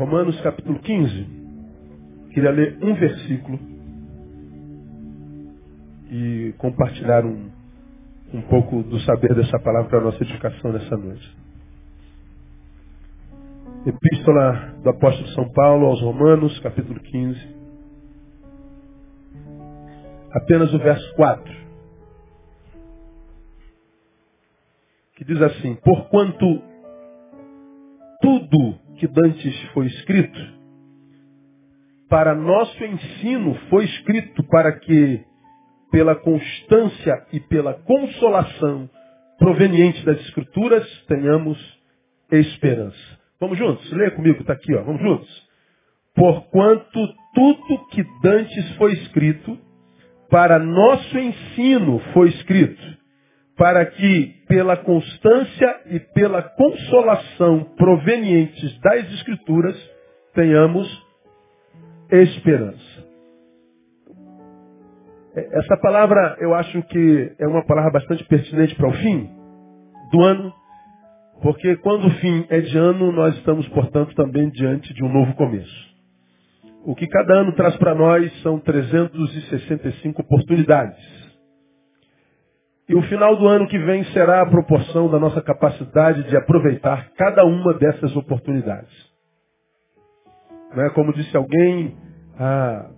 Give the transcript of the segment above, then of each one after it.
Romanos capítulo 15. Queria ler um versículo e compartilhar um, um pouco do saber dessa palavra para a nossa edificação nessa noite. Epístola do apóstolo São Paulo aos Romanos, capítulo 15. Apenas o verso 4. Que diz assim: Porquanto tudo que dantes foi escrito, para nosso ensino foi escrito para que, pela constância e pela consolação proveniente das Escrituras, tenhamos esperança. Vamos juntos? Leia comigo, está aqui, ó. Vamos juntos? Porquanto tudo que dantes foi escrito, para nosso ensino foi escrito, para que, pela constância e pela consolação provenientes das Escrituras, tenhamos esperança. É, essa palavra eu acho que é uma palavra bastante pertinente para o fim do ano, porque quando o fim é de ano, nós estamos, portanto, também diante de um novo começo. O que cada ano traz para nós são 365 oportunidades. E o final do ano que vem será a proporção da nossa capacidade de aproveitar cada uma dessas oportunidades. Não é como disse alguém, a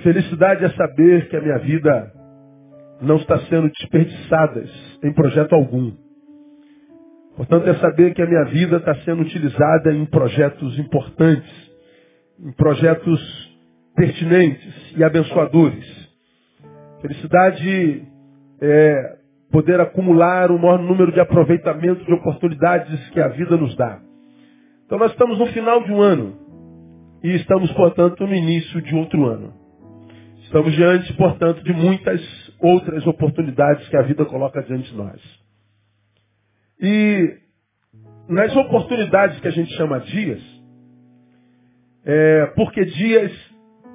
felicidade é saber que a minha vida não está sendo desperdiçada em projeto algum. Portanto, é saber que a minha vida está sendo utilizada em projetos importantes, em projetos pertinentes e abençoadores. Felicidade é poder acumular o maior número de aproveitamento de oportunidades que a vida nos dá. Então nós estamos no final de um ano e estamos, portanto, no início de outro ano. Estamos diante, portanto, de muitas outras oportunidades que a vida coloca diante de nós. E nas oportunidades que a gente chama dias, é, porque dias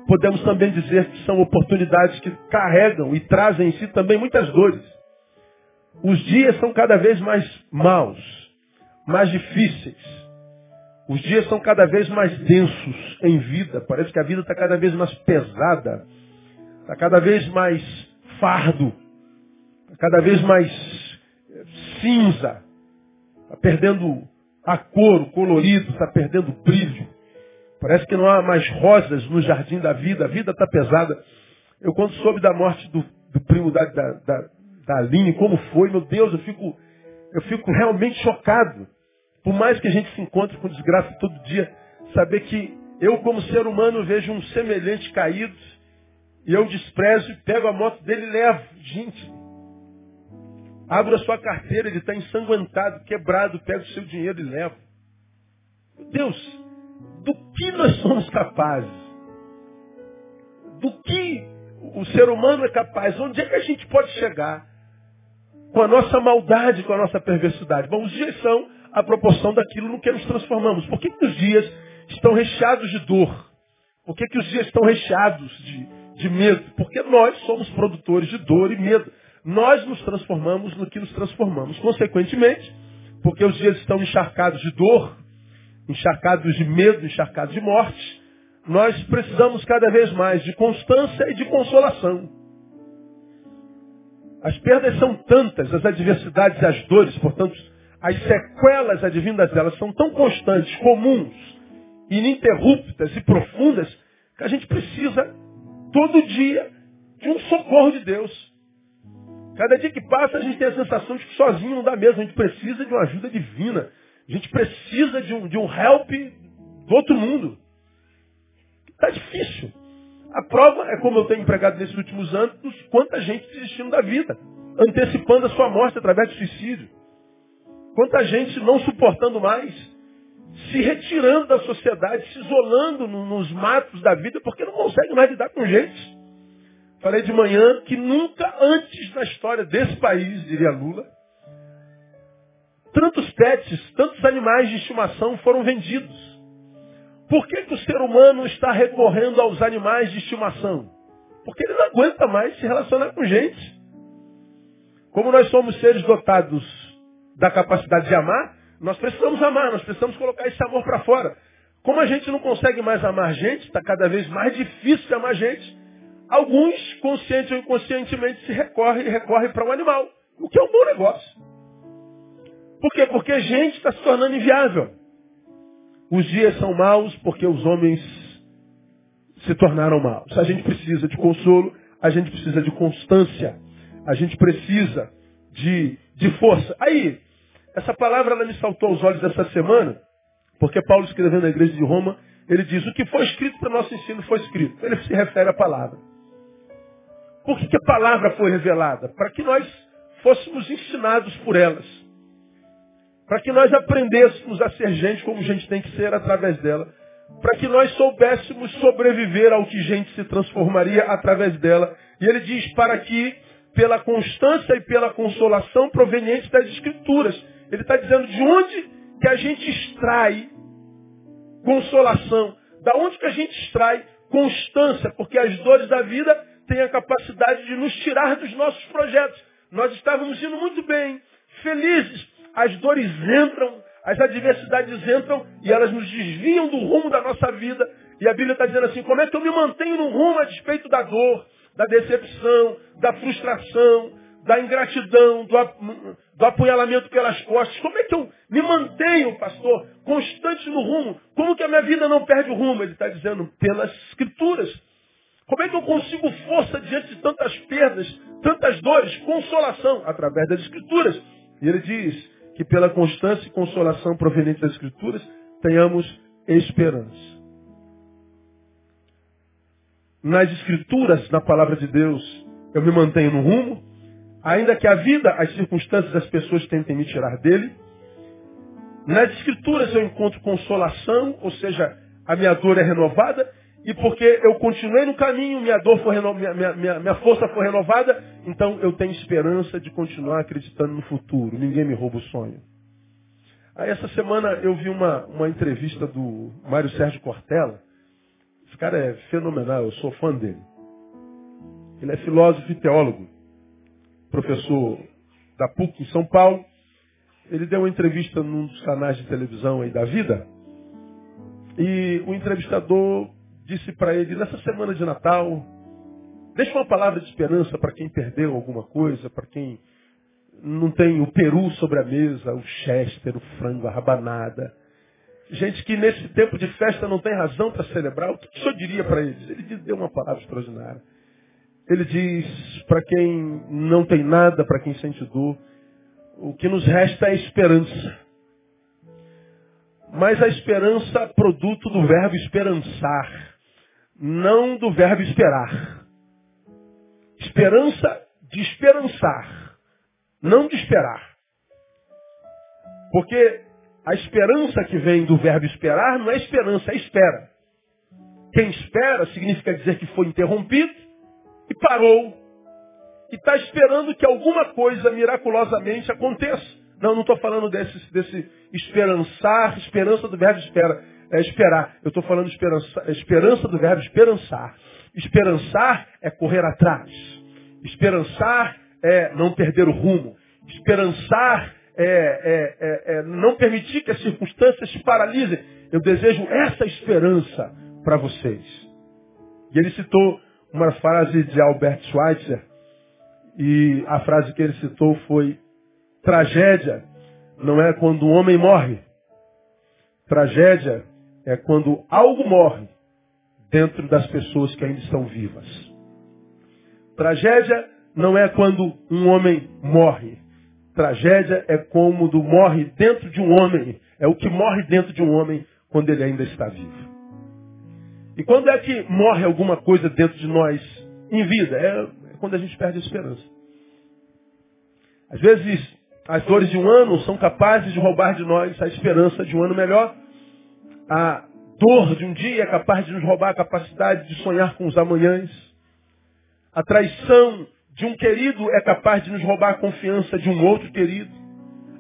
podemos também dizer que são oportunidades que carregam e trazem em si também muitas dores. Os dias são cada vez mais maus, mais difíceis. Os dias são cada vez mais densos em vida. Parece que a vida está cada vez mais pesada, está cada vez mais fardo, está cada vez mais eh, cinza, está perdendo a cor, o colorido, está perdendo o brilho. Parece que não há mais rosas no jardim da vida, a vida está pesada. Eu quando soube da morte do, do primo da, da, da, da Aline, como foi, meu Deus, eu fico, eu fico realmente chocado. Por mais que a gente se encontre com desgraça todo dia, saber que eu, como ser humano, vejo um semelhante caído, e eu desprezo, pego a moto dele e levo. Gente, abro a sua carteira, ele está ensanguentado, quebrado, pego o seu dinheiro e levo. Meu Deus, do que nós somos capazes. Do que o ser humano é capaz. Onde é que a gente pode chegar com a nossa maldade, com a nossa perversidade? Bom, os dias são a proporção daquilo no que nos transformamos. Por que, que os dias estão recheados de dor? Por que, que os dias estão recheados de, de medo? Porque nós somos produtores de dor e medo. Nós nos transformamos no que nos transformamos. Consequentemente, porque os dias estão encharcados de dor, encharcados de medo, encharcados de morte, nós precisamos cada vez mais de constância e de consolação. As perdas são tantas, as adversidades e as dores, portanto, as sequelas advindas delas são tão constantes, comuns, ininterruptas e profundas, que a gente precisa, todo dia, de um socorro de Deus. Cada dia que passa, a gente tem a sensação de que sozinho não dá mesmo, a gente precisa de uma ajuda divina. A gente precisa de um, de um help do outro mundo. Está difícil. A prova é como eu tenho empregado nesses últimos anos, quanta gente desistindo da vida, antecipando a sua morte através de suicídio. Quanta gente não suportando mais, se retirando da sociedade, se isolando no, nos matos da vida, porque não consegue mais lidar com gente. Falei de manhã que nunca antes na história desse país, diria Lula, tantos pets, tantos animais de estimação foram vendidos. Por que, que o ser humano está recorrendo aos animais de estimação? Porque ele não aguenta mais se relacionar com gente. Como nós somos seres dotados da capacidade de amar, Nós precisamos amar, nós precisamos colocar esse amor para fora. Como a gente não consegue mais amar gente, está cada vez mais difícil amar gente, alguns, consciente ou inconscientemente, se recorrem e recorrem para um animal, o que é um bom negócio. Por quê? Porque a gente está se tornando inviável. Os dias são maus porque os homens se tornaram maus. A gente precisa de consolo, a gente precisa de constância, a gente precisa de, de força. Aí, essa palavra ela me saltou aos olhos essa semana, porque Paulo escrevendo na igreja de Roma, ele diz, o que foi escrito para o nosso ensino foi escrito. Ele se refere à palavra. Por que, que a palavra foi revelada? Para que nós fôssemos ensinados por elas. Para que nós aprendêssemos a ser gente como gente tem que ser através dela. Para que nós soubéssemos sobreviver ao que gente se transformaria através dela. E ele diz, para que, pela constância e pela consolação provenientes das Escrituras, ele está dizendo de onde que a gente extrai consolação, da onde que a gente extrai constância, porque as dores da vida têm a capacidade de nos tirar dos nossos projetos. Nós estávamos indo muito bem, felizes. As dores entram, as adversidades entram e elas nos desviam do rumo da nossa vida. E a Bíblia está dizendo assim, como é que eu me mantenho no rumo a despeito da dor, da decepção, da frustração, da ingratidão, do, do apunhalamento pelas costas. Como é que eu me mantenho, pastor, constante no rumo? Como que a minha vida não perde o rumo? Ele está dizendo, pelas escrituras. Como é que eu consigo força diante de tantas perdas, tantas dores? Consolação, através das escrituras. E ele diz que pela constância e consolação proveniente das escrituras, tenhamos esperança. Nas escrituras, na palavra de Deus, eu me mantenho no rumo, Ainda que a vida, as circunstâncias, as pessoas tentem me tirar dele. Nas escrituras eu encontro consolação, ou seja, a minha dor é renovada, e porque eu continuei no caminho, minha dor foi reno... minha, minha, minha força foi renovada, então eu tenho esperança de continuar acreditando no futuro. Ninguém me rouba o sonho. Aí essa semana eu vi uma, uma entrevista do Mário Sérgio Cortella. Esse cara é fenomenal, eu sou fã dele. Ele é filósofo e teólogo professor da PUC em São Paulo. Ele deu uma entrevista num dos canais de televisão aí da vida. E o entrevistador disse para ele, nessa semana de Natal, deixa uma palavra de esperança para quem perdeu alguma coisa, para quem não tem o peru sobre a mesa, o chester, o frango, a rabanada. Gente que nesse tempo de festa não tem razão para celebrar. O que o senhor diria para eles? Ele deu uma palavra extraordinária. Ele diz, para quem não tem nada, para quem sente dor, o que nos resta é esperança. Mas a esperança produto do verbo esperançar, não do verbo esperar. Esperança de esperançar, não de esperar. Porque a esperança que vem do verbo esperar não é esperança, é espera. Quem espera significa dizer que foi interrompido, e parou. E está esperando que alguma coisa miraculosamente aconteça. Não, não estou falando desse, desse esperançar, esperança do verbo espera, é esperar. Eu estou falando esperança, esperança do verbo esperançar. Esperançar é correr atrás. Esperançar é não perder o rumo. Esperançar é, é, é, é não permitir que as circunstâncias paralisem. Eu desejo essa esperança para vocês. E ele citou uma frase de Albert Schweitzer, e a frase que ele citou foi: tragédia não é quando um homem morre. Tragédia é quando algo morre dentro das pessoas que ainda estão vivas. Tragédia não é quando um homem morre. Tragédia é como morre dentro de um homem. É o que morre dentro de um homem quando ele ainda está vivo. E quando é que morre alguma coisa dentro de nós em vida? É, quando a gente perde a esperança. Às vezes, as dores de um ano são capazes de roubar de nós a esperança de um ano melhor. A dor de um dia é capaz de nos roubar a capacidade de sonhar com os amanhãs. A traição de um querido é capaz de nos roubar a confiança de um outro querido.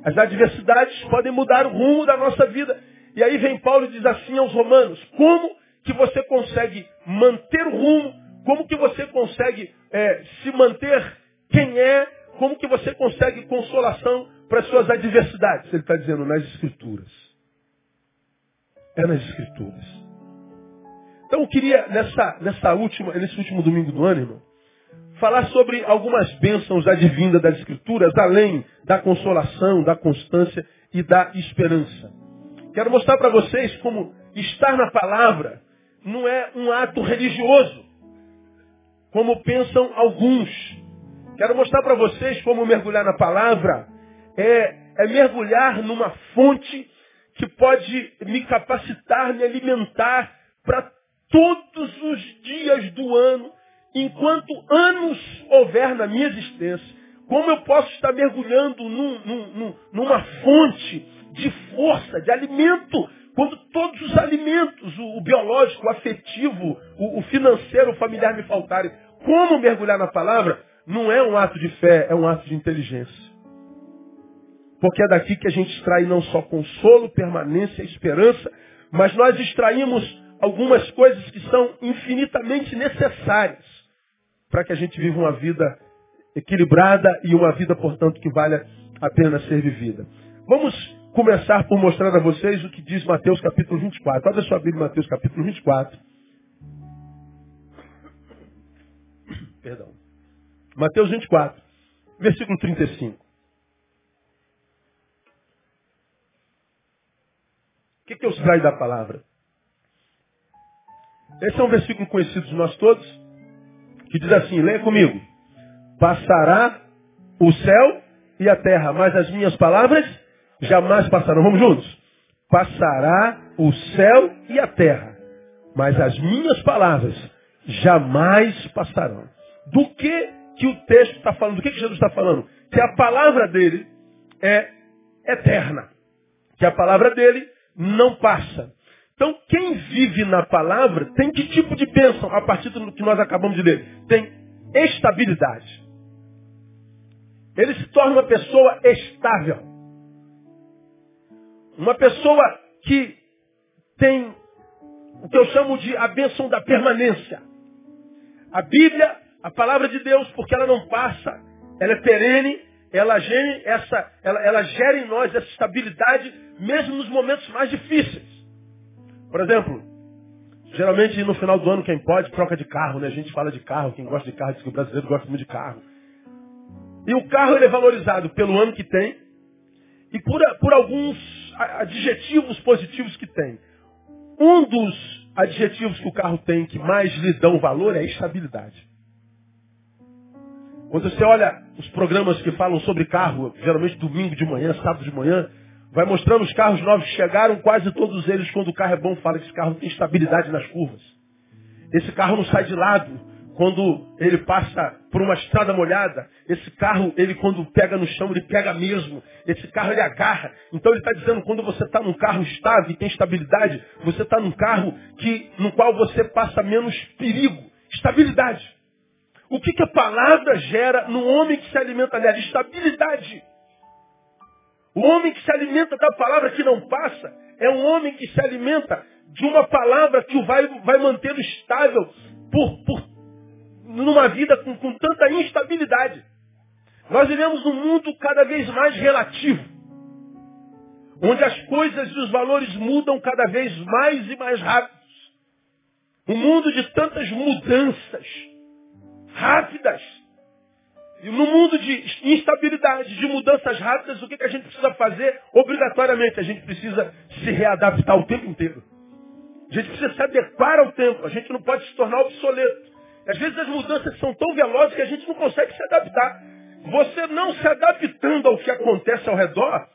As adversidades podem mudar o rumo da nossa vida. E aí vem Paulo e diz assim aos romanos, como que você consegue manter o rumo, como que você consegue é, se manter quem é, como que você consegue consolação para as suas adversidades? Ele está dizendo nas Escrituras. É nas Escrituras. Então eu queria, nessa, nessa última, nesse último domingo do ano, irmão, falar sobre algumas bênçãos advindas das Escrituras, além da consolação, da constância e da esperança. Quero mostrar para vocês como estar na palavra não é um ato religioso, como pensam alguns. Quero mostrar para vocês como mergulhar na palavra é, é mergulhar numa fonte que pode me capacitar, me alimentar para todos os dias do ano, enquanto anos houver na minha existência. Como eu posso estar mergulhando num, num, numa fonte de força, de alimento, quando todos os alimentos, o, o biológico, o afetivo, o, o financeiro, o familiar me faltarem. Como mergulhar na palavra? Não é um ato de fé, é um ato de inteligência. Porque é daqui que a gente extrai não só consolo, permanência, esperança, mas nós extraímos algumas coisas que são infinitamente necessárias para que a gente viva uma vida equilibrada e uma vida, portanto, que vale a pena ser vivida. Vamos começar por mostrar a vocês o que diz Mateus capítulo 24. Olha sua Bíblia, Mateus capítulo 24. Perdão. Mateus 24, versículo 35. O que, que eu extraio da palavra? Esse é um versículo conhecido de nós todos, que diz assim, leia comigo. Passará o céu e a terra, mas as minhas palavras jamais passarão. Vamos juntos? Passará o céu e a terra, mas as minhas palavras jamais passarão. Do que que o texto está falando? Do que, que Jesus está falando? Que a palavra dele é eterna. Que a palavra dele não passa. Então, quem vive na palavra tem que tipo de bênção a partir do que nós acabamos de ler? Tem estabilidade. Ele se torna uma pessoa estável. Uma pessoa que tem o que eu chamo de a bênção da permanência. A Bíblia, a palavra de Deus, porque ela não passa, ela é perene, ela, gere essa, ela, ela gera em nós essa estabilidade, mesmo nos momentos mais difíceis. Por exemplo, geralmente no final do ano quem pode troca de carro, né? A gente fala de carro, quem gosta de carro diz que o brasileiro gosta muito de carro. E o carro ele é valorizado pelo ano que tem e por, por alguns adjetivos positivos que tem. Um dos adjetivos que o carro tem que mais lhe dão valor é estabilidade. Quando você olha os programas que falam sobre carro, geralmente domingo de manhã, sábado de manhã, vai mostrando os carros novos que chegaram, quase todos eles, quando o carro é bom, fala que esse carro tem estabilidade nas curvas. Esse carro não sai de lado quando ele passa por uma estrada molhada. Esse carro, ele quando pega no chão, ele pega mesmo. Esse carro, ele agarra. Então ele está dizendo, quando você está num carro estável e tem estabilidade, você está num carro que, no qual você passa menos perigo. Estabilidade. O que, que a palavra gera no homem que se alimenta dela? Estabilidade. O homem que se alimenta da palavra que não passa é um homem que se alimenta de uma palavra que o vai, vai mantê-lo estável por, por, numa vida com, com tanta instabilidade. Nós vivemos num mundo cada vez mais relativo, onde as coisas e os valores mudam cada vez mais e mais rápidos. Um mundo de tantas mudanças rápidas. E no mundo de instabilidade, de mudanças rápidas, o que, que a gente precisa fazer? Obrigatoriamente, a gente precisa se readaptar o tempo inteiro. A gente precisa se adequar ao tempo. A gente não pode se tornar obsoleto. Às vezes as mudanças são tão velozes que a gente não consegue se adaptar. Você não se adaptando ao que acontece ao redor,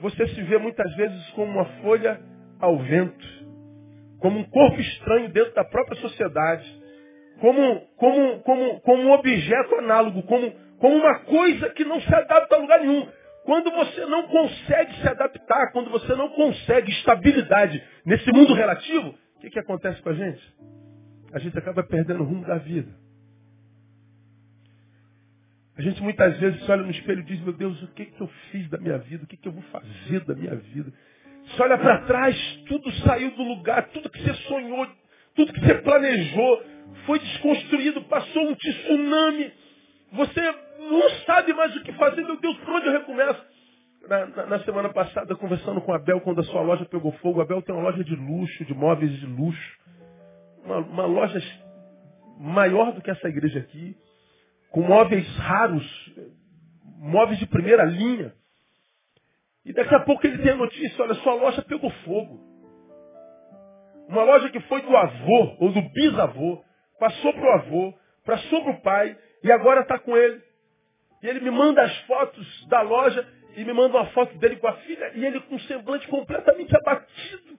você se vê muitas vezes como uma folha ao vento, como um corpo estranho dentro da própria sociedade como, como, como, como um objeto análogo, como, como uma coisa que não se adapta a lugar nenhum. Quando você não consegue se adaptar, quando você não consegue estabilidade nesse mundo relativo, o que, que acontece com a gente? A gente acaba perdendo o rumo da vida. A gente muitas vezes olha no espelho e diz, meu Deus, o que, que eu fiz da minha vida? O que, que eu vou fazer da minha vida? Você olha para trás, tudo saiu do lugar, tudo que você sonhou, tudo que você planejou, foi desconstruído, passou um tsunami. Você não sabe mais o que fazer, meu Deus, por onde eu recomeço? na, na, na, semana passada, conversando com a Abel, quando a sua loja pegou fogo. A Abel tem uma loja de luxo, de móveis de luxo. Uma, uma loja maior do que essa igreja aqui, com móveis raros, móveis de primeira linha. E daqui a pouco ele tem a notícia, olha, sua loja pegou fogo. Uma loja que foi do avô, ou do bisavô, passou para o avô, passou para o pai, e agora está com ele. E ele me manda as fotos da loja, e me manda uma foto dele com a filha, e ele com um semblante completamente abatido.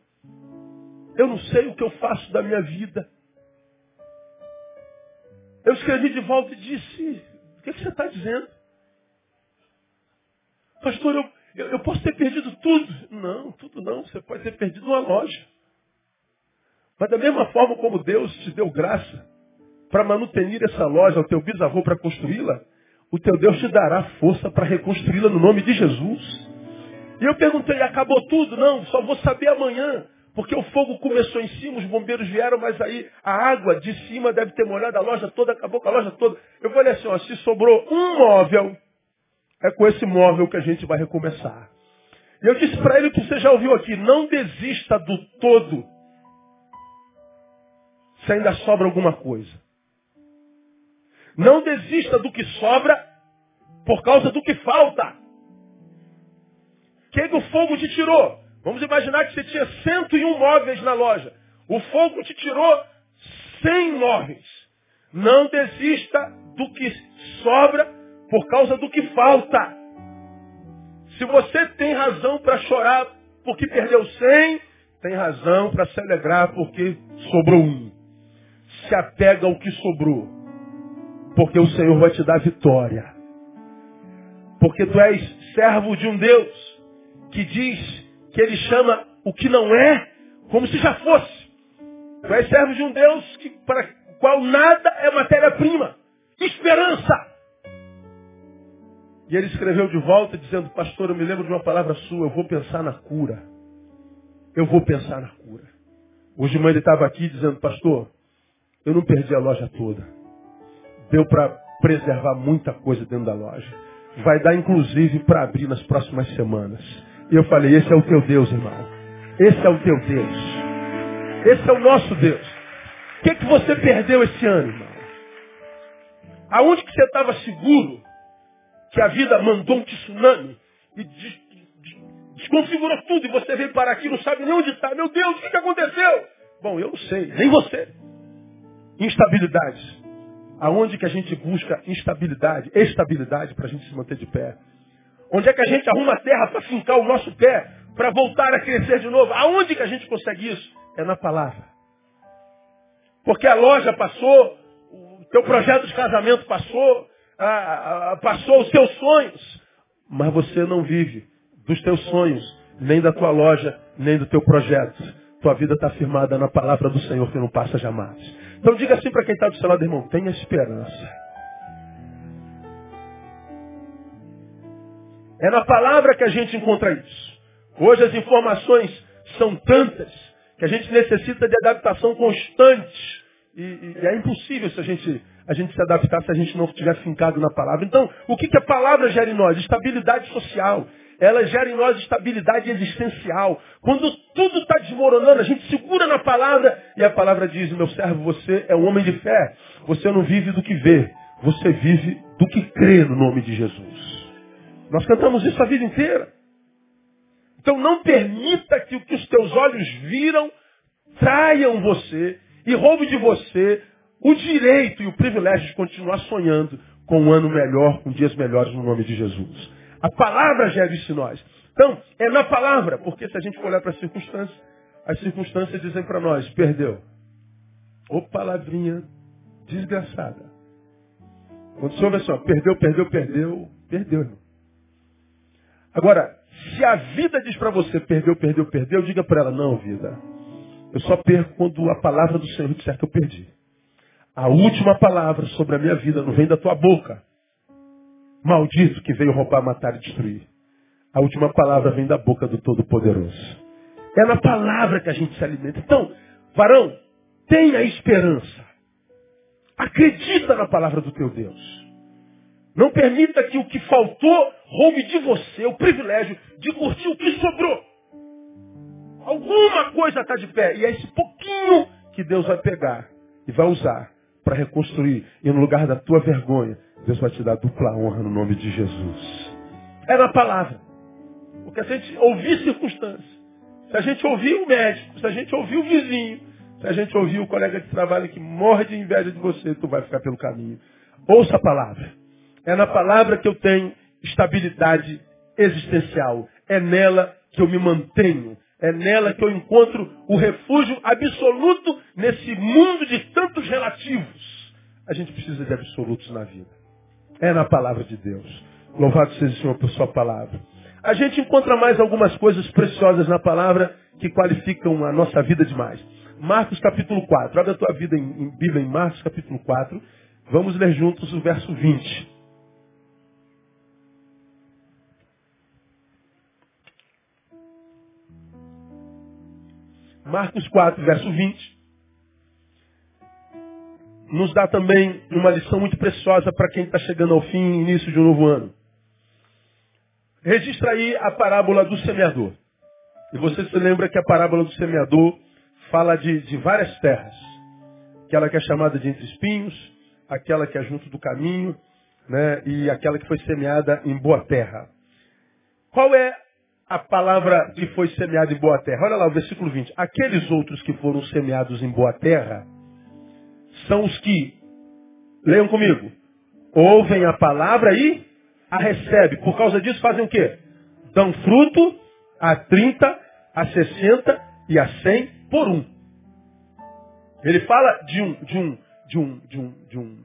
Eu não sei o que eu faço da minha vida. Eu escrevi de volta e disse, o que, que você está dizendo? Pastor, eu, eu, eu, posso ter perdido tudo. Não, tudo não. Você pode ter perdido uma loja. Mas da mesma forma como Deus te deu graça para manutenir essa loja ao teu bisavô para construí-la, o teu Deus te dará força para reconstruí-la no nome de Jesus. E eu perguntei, acabou tudo? Não, só vou saber amanhã. Porque o fogo começou em cima, os bombeiros vieram, mas aí a água de cima deve ter molhado a loja toda, acabou com a loja toda. Eu falei assim, ó, se sobrou um móvel, é com esse móvel que a gente vai recomeçar. E eu disse para ele o que você já ouviu aqui, não desista do todo, se ainda sobra alguma coisa. Não desista do que sobra por causa do que falta. Quem que o fogo te tirou? Vamos imaginar que você tinha 101 móveis na loja. O fogo te tirou 100 móveis. Não desista do que sobra por causa do que falta. Se você tem razão para chorar porque perdeu 100, tem razão para se alegrar porque sobrou um. Se apega ao que sobrou. Porque o Senhor vai te dar vitória. Porque tu és servo de um Deus que diz que ele chama o que não é como se já fosse. Tu és servo de um Deus que, para o qual nada é matéria-prima. Esperança. E ele escreveu de volta dizendo, pastor, eu me lembro de uma palavra sua, eu vou pensar na cura. Eu vou pensar na cura. Hoje de manhã ele estava aqui dizendo, pastor, eu não perdi a loja toda. Deu para preservar muita coisa dentro da loja. Vai dar inclusive para abrir nas próximas semanas. E eu falei, esse é o teu Deus, irmão. Esse é o teu Deus. Esse é o nosso Deus. O que, é que você perdeu esse ano, irmão? Aonde que você estava seguro que a vida mandou um tsunami e desconfigurou tudo e você veio parar aqui não sabe nem onde está. Meu Deus, o que, que aconteceu? Bom, eu não sei, nem você. Instabilidade. Aonde que a gente busca instabilidade, estabilidade para a gente se manter de pé? Onde é que a gente arruma terra para fincar o nosso pé, para voltar a crescer de novo? Aonde que a gente consegue isso? É na palavra. Porque a loja passou, o teu projeto de casamento passou, a, a, passou os teus sonhos, mas você não vive dos teus sonhos, nem da tua loja, nem do teu projeto. Tua vida está firmada na palavra do Senhor que não passa jamais. Então diga assim para quem está do seu lado, irmão, tenha esperança. É na palavra que a gente encontra isso. Hoje as informações são tantas que a gente necessita de adaptação constante. E, e, é impossível se a gente, a gente se adaptar se a gente não estiver fincado na palavra. Então, o que, que a palavra gera em nós? Estabilidade social. Ela gera em nós estabilidade existencial. Quando tudo está desmoronando, a gente segura na palavra e a palavra diz, meu servo, você é um homem de fé. Você não vive do que vê. Você vive do que crê no nome de Jesus. Nós cantamos isso a vida inteira. Então não permita que o que os teus olhos viram traiam você e roube de você o direito e o privilégio de continuar sonhando com um ano melhor, com dias melhores no nome de Jesus. A palavra gera isso em nós. Então, é na palavra, porque se a gente for olhar para as circunstâncias, as circunstâncias dizem para nós, perdeu. Ô palavrinha desgraçada. Quando você ouve assim, ó, perdeu, perdeu, perdeu, perdeu, irmão. Agora, se a vida diz para você perdeu, perdeu, perdeu, diga para ela, não, vida. Eu só perco quando a palavra do Senhor disser que eu perdi. A última palavra sobre a minha vida não vem da tua boca. Maldito que veio roubar, matar e destruir. A última palavra vem da boca do Todo-Poderoso. É na palavra que a gente se alimenta. Então, varão, tenha esperança. Acredita na palavra do teu Deus. Não permita que o que faltou roube de você o privilégio de curtir o que sobrou. Alguma coisa está de pé. E é esse pouquinho que Deus vai pegar e vai usar para reconstruir. E no lugar da tua vergonha, Deus vai te dar dupla honra no nome de Jesus. É na palavra. Porque se a gente ouvir circunstâncias, se a gente ouvir o médico, se a gente ouvir o vizinho, se a gente ouvir o colega de trabalho que morre de inveja de você, tu vai ficar pelo caminho. Ouça a palavra. É na palavra que eu tenho estabilidade existencial. É nela que eu me mantenho. É nela que eu encontro o refúgio absoluto nesse mundo de tantos relativos. A gente precisa de absolutos na vida. É na palavra de Deus. Louvado seja o Senhor por sua palavra. A gente encontra mais algumas coisas preciosas na palavra que qualificam a nossa vida demais. Marcos capítulo 4. Abre a tua vida em, em Bíblia em Marcos capítulo 4. Vamos ler juntos o verso 20. Marcos 4, verso 20, nos dá também uma lição muito preciosa para quem está chegando ao fim, início de um novo ano. Registra aí a parábola do semeador. E você se lembra que a parábola do semeador fala de, de várias terras. Aquela que é chamada de entre espinhos, aquela que é junto do caminho, né, e aquela que foi semeada em boa terra. Qual é a palavra que foi semeada em boa terra? Olha lá o versículo 20. Aqueles outros que foram semeados em boa terra são os que, leiam comigo, ouvem a palavra e a recebem. Por causa disso fazem o quê? Dão fruto a 30, a 60 e a 100 por um. Ele fala de um, de um, de um, de um, de um,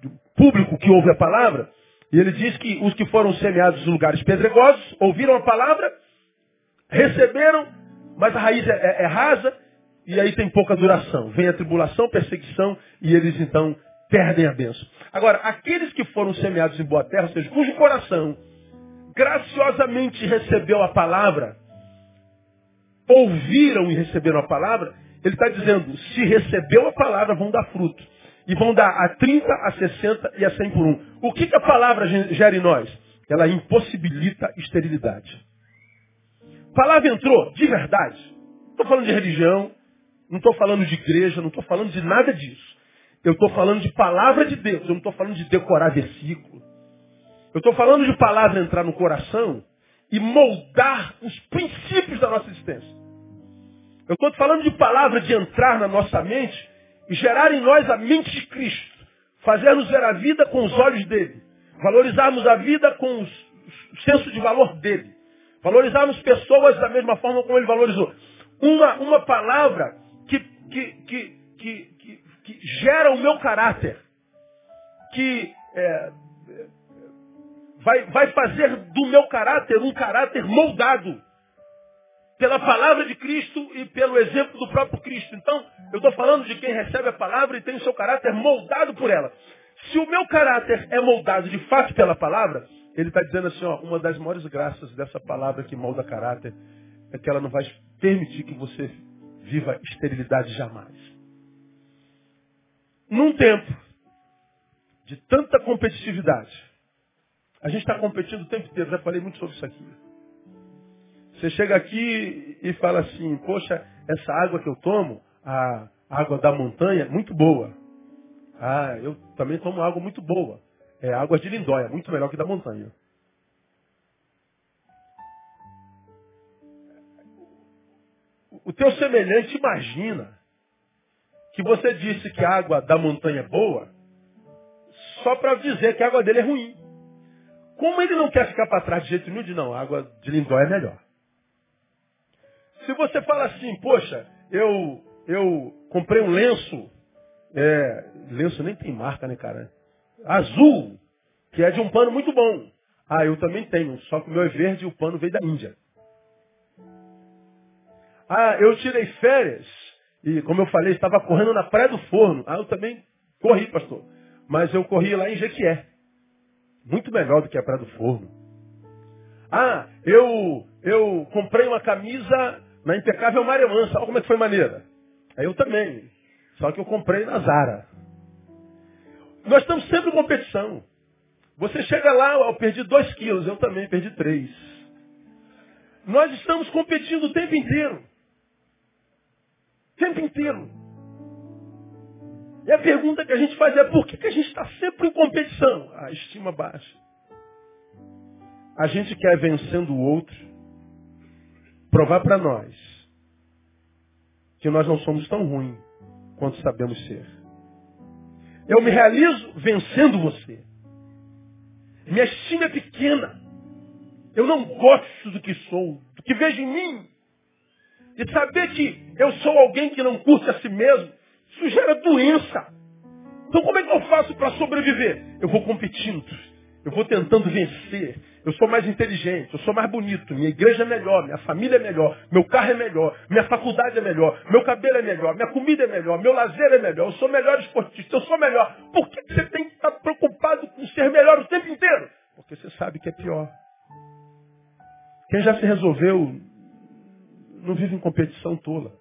de um público que ouve a palavra, e ele diz que os que foram semeados em lugares pedregosos, ouviram a palavra, receberam, mas a raiz é, é, é rasa, e aí tem pouca duração. Vem a tribulação, perseguição, e eles então perdem a bênção. Agora, aqueles que foram semeados em boa terra, ou seja, cujo coração graciosamente recebeu a palavra, ouviram e receberam a palavra, ele está dizendo, se recebeu a palavra, vão dar fruto. E vão dar a 30, a 60 e a 100 por um. O que, que a palavra gera em nós? Ela impossibilita esterilidade. A palavra entrou de verdade. Estou falando de religião, não estou falando de igreja, não estou falando de nada disso. Eu estou falando de palavra de Deus, eu não estou falando de decorar versículo. Eu estou falando de palavra entrar no coração e moldar os princípios da nossa existência. Eu estou falando de palavra de entrar na nossa mente e gerar em nós a mente de Cristo. Fazermos ver a vida com os olhos dele. Valorizarmos a vida com o senso de valor dele. Valorizarmos pessoas da mesma forma como ele valorizou. Uma, uma palavra que, que, que, que, que gera o meu caráter, que é, vai, vai fazer do meu caráter um caráter moldado pela palavra de Cristo e pelo exemplo do próprio Cristo. Então, eu estou falando de quem recebe a palavra e tem o seu caráter moldado por ela. Se o meu caráter é moldado de fato pela palavra, ele está dizendo assim, ó, uma das maiores graças dessa palavra que molda caráter é que ela não vai permitir que você viva esterilidade jamais. Num tempo de tanta competitividade, a gente está competindo o tempo inteiro, já falei muito sobre isso aqui. Você chega aqui e fala assim, poxa, essa água que eu tomo, a água da montanha, muito boa. Ah, eu também tomo água muito boa. É água de lindóia, muito melhor que da montanha. O teu semelhante imagina que você disse que a água da montanha é boa, só para dizer que a água dele é ruim. Como ele não quer ficar para trás de jeito nenhum, diz, não, a água de Lindóia é melhor. Se você fala assim, poxa, eu, eu comprei um lenço, é, lenço nem tem marca, né, cara? Azul, que é de um pano muito bom. Ah, eu também tenho, só que o meu é verde e o pano veio da Índia. Ah, eu tirei férias e, como eu falei, estava correndo na Praia do Forno. Ah, eu também corri, pastor. Mas eu corri lá em Jequié. Muito melhor do que a Praia do Forno. Ah, eu, eu comprei uma camisa na impecável Mansa. Olha como é que foi maneira. Aí eu também. Só que eu comprei na Zara. Nós estamos sempre em competição. Você chega lá, eu perdi dois quilos, eu também perdi três. Nós estamos competindo o tempo inteiro. Tempo inteiro. E a pergunta que a gente faz é por que, que a gente está sempre em competição? A estima baixa. A gente quer vencendo o outro, provar para nós que nós não somos tão ruins quanto sabemos ser. Eu me realizo vencendo você. Minha estima é pequena. Eu não gosto do que sou, do que vejo em mim. E saber que eu sou alguém que não curte a si mesmo, isso gera doença. Então como é que eu faço para sobreviver? Eu vou competindo. Eu vou tentando vencer. Eu sou mais inteligente, eu sou mais bonito, minha igreja é melhor, minha família é melhor, meu carro é melhor, minha faculdade é melhor, meu cabelo é melhor, minha comida é melhor, meu lazer é melhor, eu sou melhor esportista, eu sou melhor. Por que você tem que estar preocupado com ser melhor o tempo inteiro? Porque você sabe que é pior. Quem já se resolveu não vive em competição tola.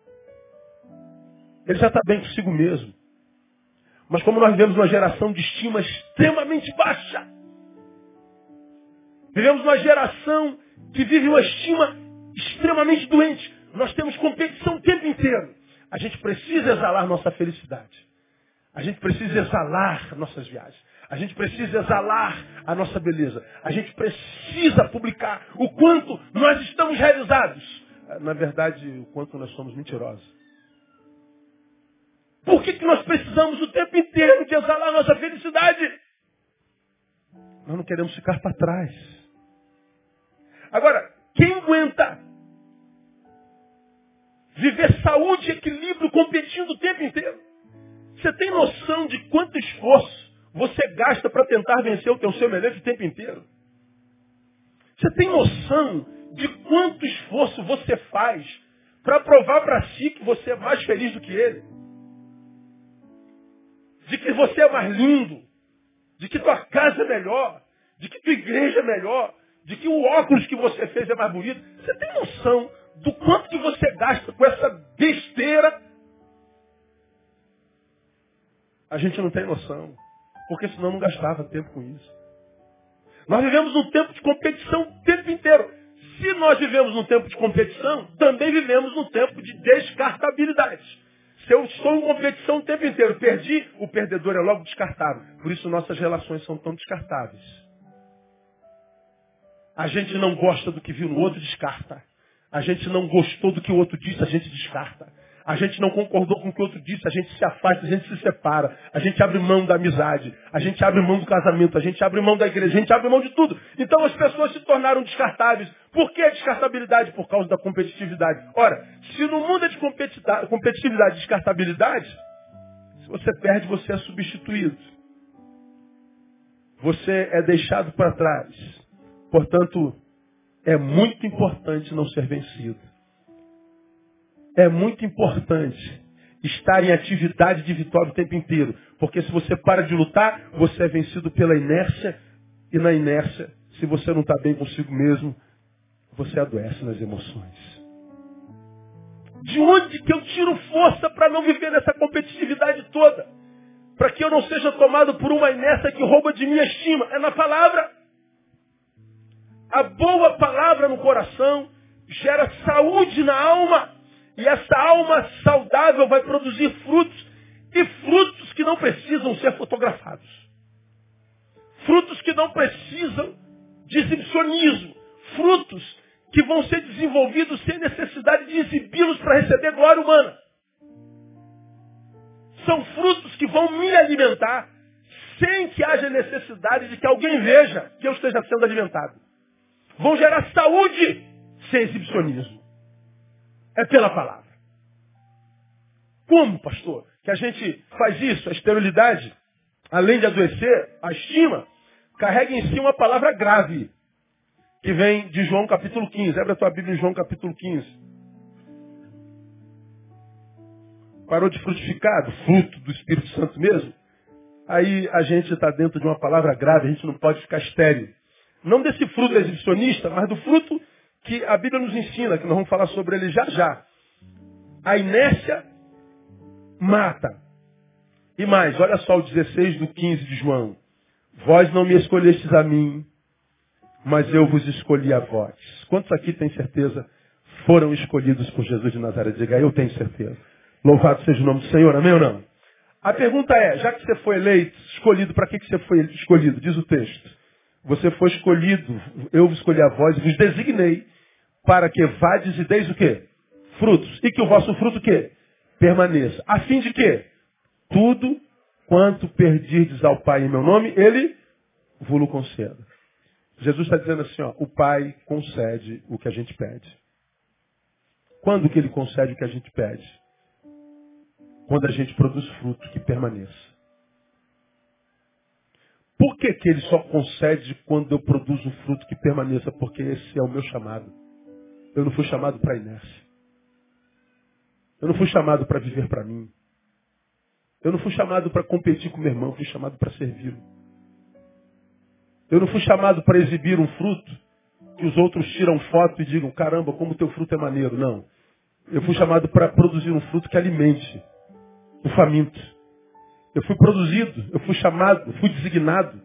Ele já está bem consigo mesmo. Mas como nós vivemos uma geração de estima extremamente baixa, Vivemos uma geração que vive uma estima extremamente doente. Nós temos competição o tempo inteiro. A gente precisa exalar nossa felicidade. A gente precisa exalar nossas viagens. A gente precisa exalar a nossa beleza. A gente precisa publicar o quanto nós estamos realizados. Na verdade, o quanto nós somos mentirosos. Por que, que nós precisamos o tempo inteiro de exalar nossa felicidade? Nós não queremos ficar para trás. Agora, quem aguenta viver saúde e equilíbrio competindo o tempo inteiro? Você tem noção de quanto esforço você gasta para tentar vencer o teu semelhante o tempo inteiro? Você tem noção de quanto esforço você faz para provar para si que você é mais feliz do que ele? De que você é mais lindo? De que tua casa é melhor? De que tua igreja é melhor? de que o óculos que você fez é mais bonito. Você tem noção do quanto que você gasta com essa besteira? A gente não tem noção. Porque senão não gastava tempo com isso. Nós vivemos um tempo de competição o tempo inteiro. Se nós vivemos num tempo de competição, também vivemos num tempo de descartabilidade. Se eu estou em competição o tempo inteiro, perdi, o perdedor é logo descartável. Por isso nossas relações são tão descartáveis. A gente não gosta do que viu no outro, descarta. A gente não gostou do que o outro disse, a gente descarta. A gente não concordou com o que o outro disse, a gente se afasta, a gente se separa. A gente abre mão da amizade, a gente abre mão do casamento, a gente abre mão da igreja, a gente abre mão de tudo. Então as pessoas se tornaram descartáveis. Por que a descartabilidade? Por causa da competitividade. Ora, se no mundo é de competitividade e descartabilidade, se você perde, você é substituído. Você é deixado para trás. Portanto, é muito importante não ser vencido. É muito importante estar em atividade de vitória o tempo inteiro. Porque se você para de lutar, você é vencido pela inércia. E na inércia, se você não está bem consigo mesmo, você adoece nas emoções. De onde que eu tiro força para não viver nessa competitividade toda? Para que eu não seja tomado por uma inércia que rouba de minha estima? É na palavra. A boa palavra no coração gera saúde na alma. E essa alma saudável vai produzir frutos. E frutos que não precisam ser fotografados. Frutos que não precisam de exibicionismo. Frutos que vão ser desenvolvidos sem necessidade de exibi-los para receber glória humana. São frutos que vão me alimentar sem que haja necessidade de que alguém veja que eu esteja sendo alimentado vão gerar saúde sem exibicionismo. É pela palavra. Como, pastor? Que a gente faz isso? A esterilidade, além de adoecer, a estima, carrega em si uma palavra grave, que vem de João capítulo 15. Abre a tua Bíblia em João capítulo 15. Parou de frutificar, fruto do Espírito Santo mesmo? Aí a gente está dentro de uma palavra grave, a gente não pode ficar estéril. Não desse fruto exibicionista, mas do fruto que a Bíblia nos ensina, que nós vamos falar sobre ele já já. A inércia mata. E mais, olha só o 16 do 15 de João. Vós não me escolhestes a mim, mas eu vos escolhi a vós. Quantos aqui têm certeza foram escolhidos por Jesus de Nazaré? Diga, eu tenho certeza. Louvado seja o nome do Senhor, amém ou não? A pergunta é, já que você foi eleito, escolhido, para que, você foi escolhido? Diz o texto. Você foi escolhido, eu vos escolhi a vós e vos designei para que vades e deis o quê? Frutos. E que o vosso fruto o quê? Permaneça. A fim de quê? Tudo quanto perdirdes ao Pai em meu nome, Ele vos conceda. Jesus está dizendo assim, ó, o Pai concede o que a gente pede. Quando que Ele concede o que a gente pede? Quando a gente produz fruto que permaneça. Por que, que Ele só concede quando eu produzo fruto que permaneça? Porque esse é o meu chamado. Eu não fui chamado para inércia. Eu não fui chamado para viver para mim. Eu não fui chamado para competir com meu irmão, fui chamado para servi-lo. Eu não fui chamado para exibir um fruto que os outros tiram foto e digam, caramba, como teu fruto é maneiro. Não. Eu fui chamado para produzir um fruto que alimente o faminto. Eu fui produzido, eu fui chamado, fui designado,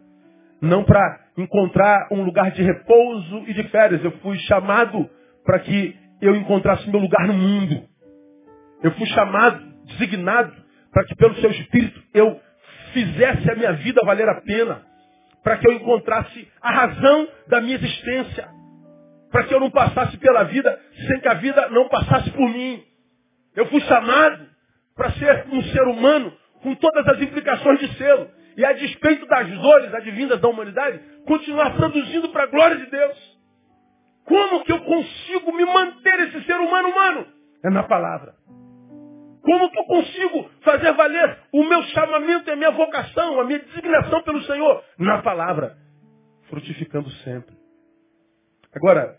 não para encontrar um lugar de repouso e de férias. Eu fui chamado para que eu encontrasse meu lugar no mundo. Eu fui chamado, designado, para que pelo seu espírito eu fizesse a minha vida valer a pena, para que eu encontrasse a razão da minha existência, para que eu não passasse pela vida sem que a vida não passasse por mim. Eu fui chamado para ser um ser humano com todas as implicações de selo. E a despeito das dores advindas da humanidade, continuar produzindo para a glória de Deus. Como que eu consigo me manter esse ser humano humano? É na palavra. Como que eu consigo fazer valer o meu chamamento e a minha vocação, a minha designação pelo Senhor? Na palavra. Frutificando sempre. Agora,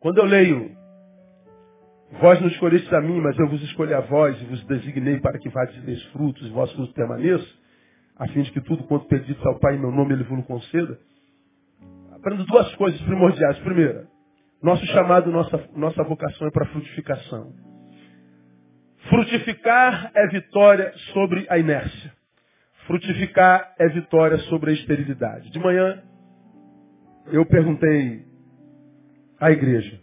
quando eu leio, vós não escolhestes a mim, mas eu vos escolhi a vós e vos designei para que vades deis frutos e vossos frutos permaneçam, a fim de que tudo quanto pedido ao Pai em meu nome ele vos conceda. Aprendo duas coisas primordiais. Primeira, nosso chamado, nossa, nossa vocação é para frutificação. Frutificar é vitória sobre a inércia. Frutificar é vitória sobre a esterilidade. De manhã, eu perguntei à igreja.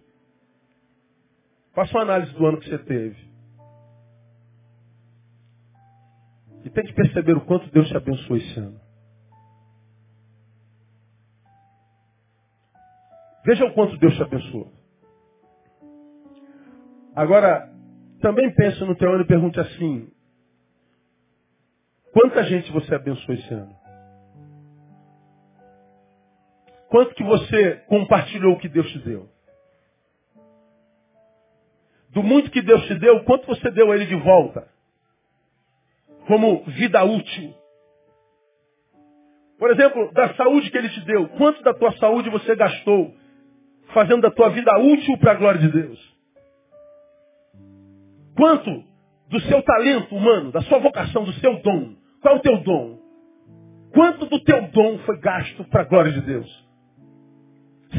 Faça uma análise do ano que você teve. E tente perceber o quanto Deus te abençoou esse ano. Veja o quanto Deus te abençoou. Agora, também pense no teu ano e pergunte assim: quanta gente você abençoou esse ano? Quanto que você compartilhou o que Deus te deu? Do muito que Deus te deu, quanto você deu a Ele de volta? Como vida útil. Por exemplo, da saúde que Ele te deu, quanto da tua saúde você gastou fazendo da tua vida útil para a glória de Deus? Quanto do seu talento humano, da sua vocação, do seu dom? Qual é o teu dom? Quanto do teu dom foi gasto para a glória de Deus?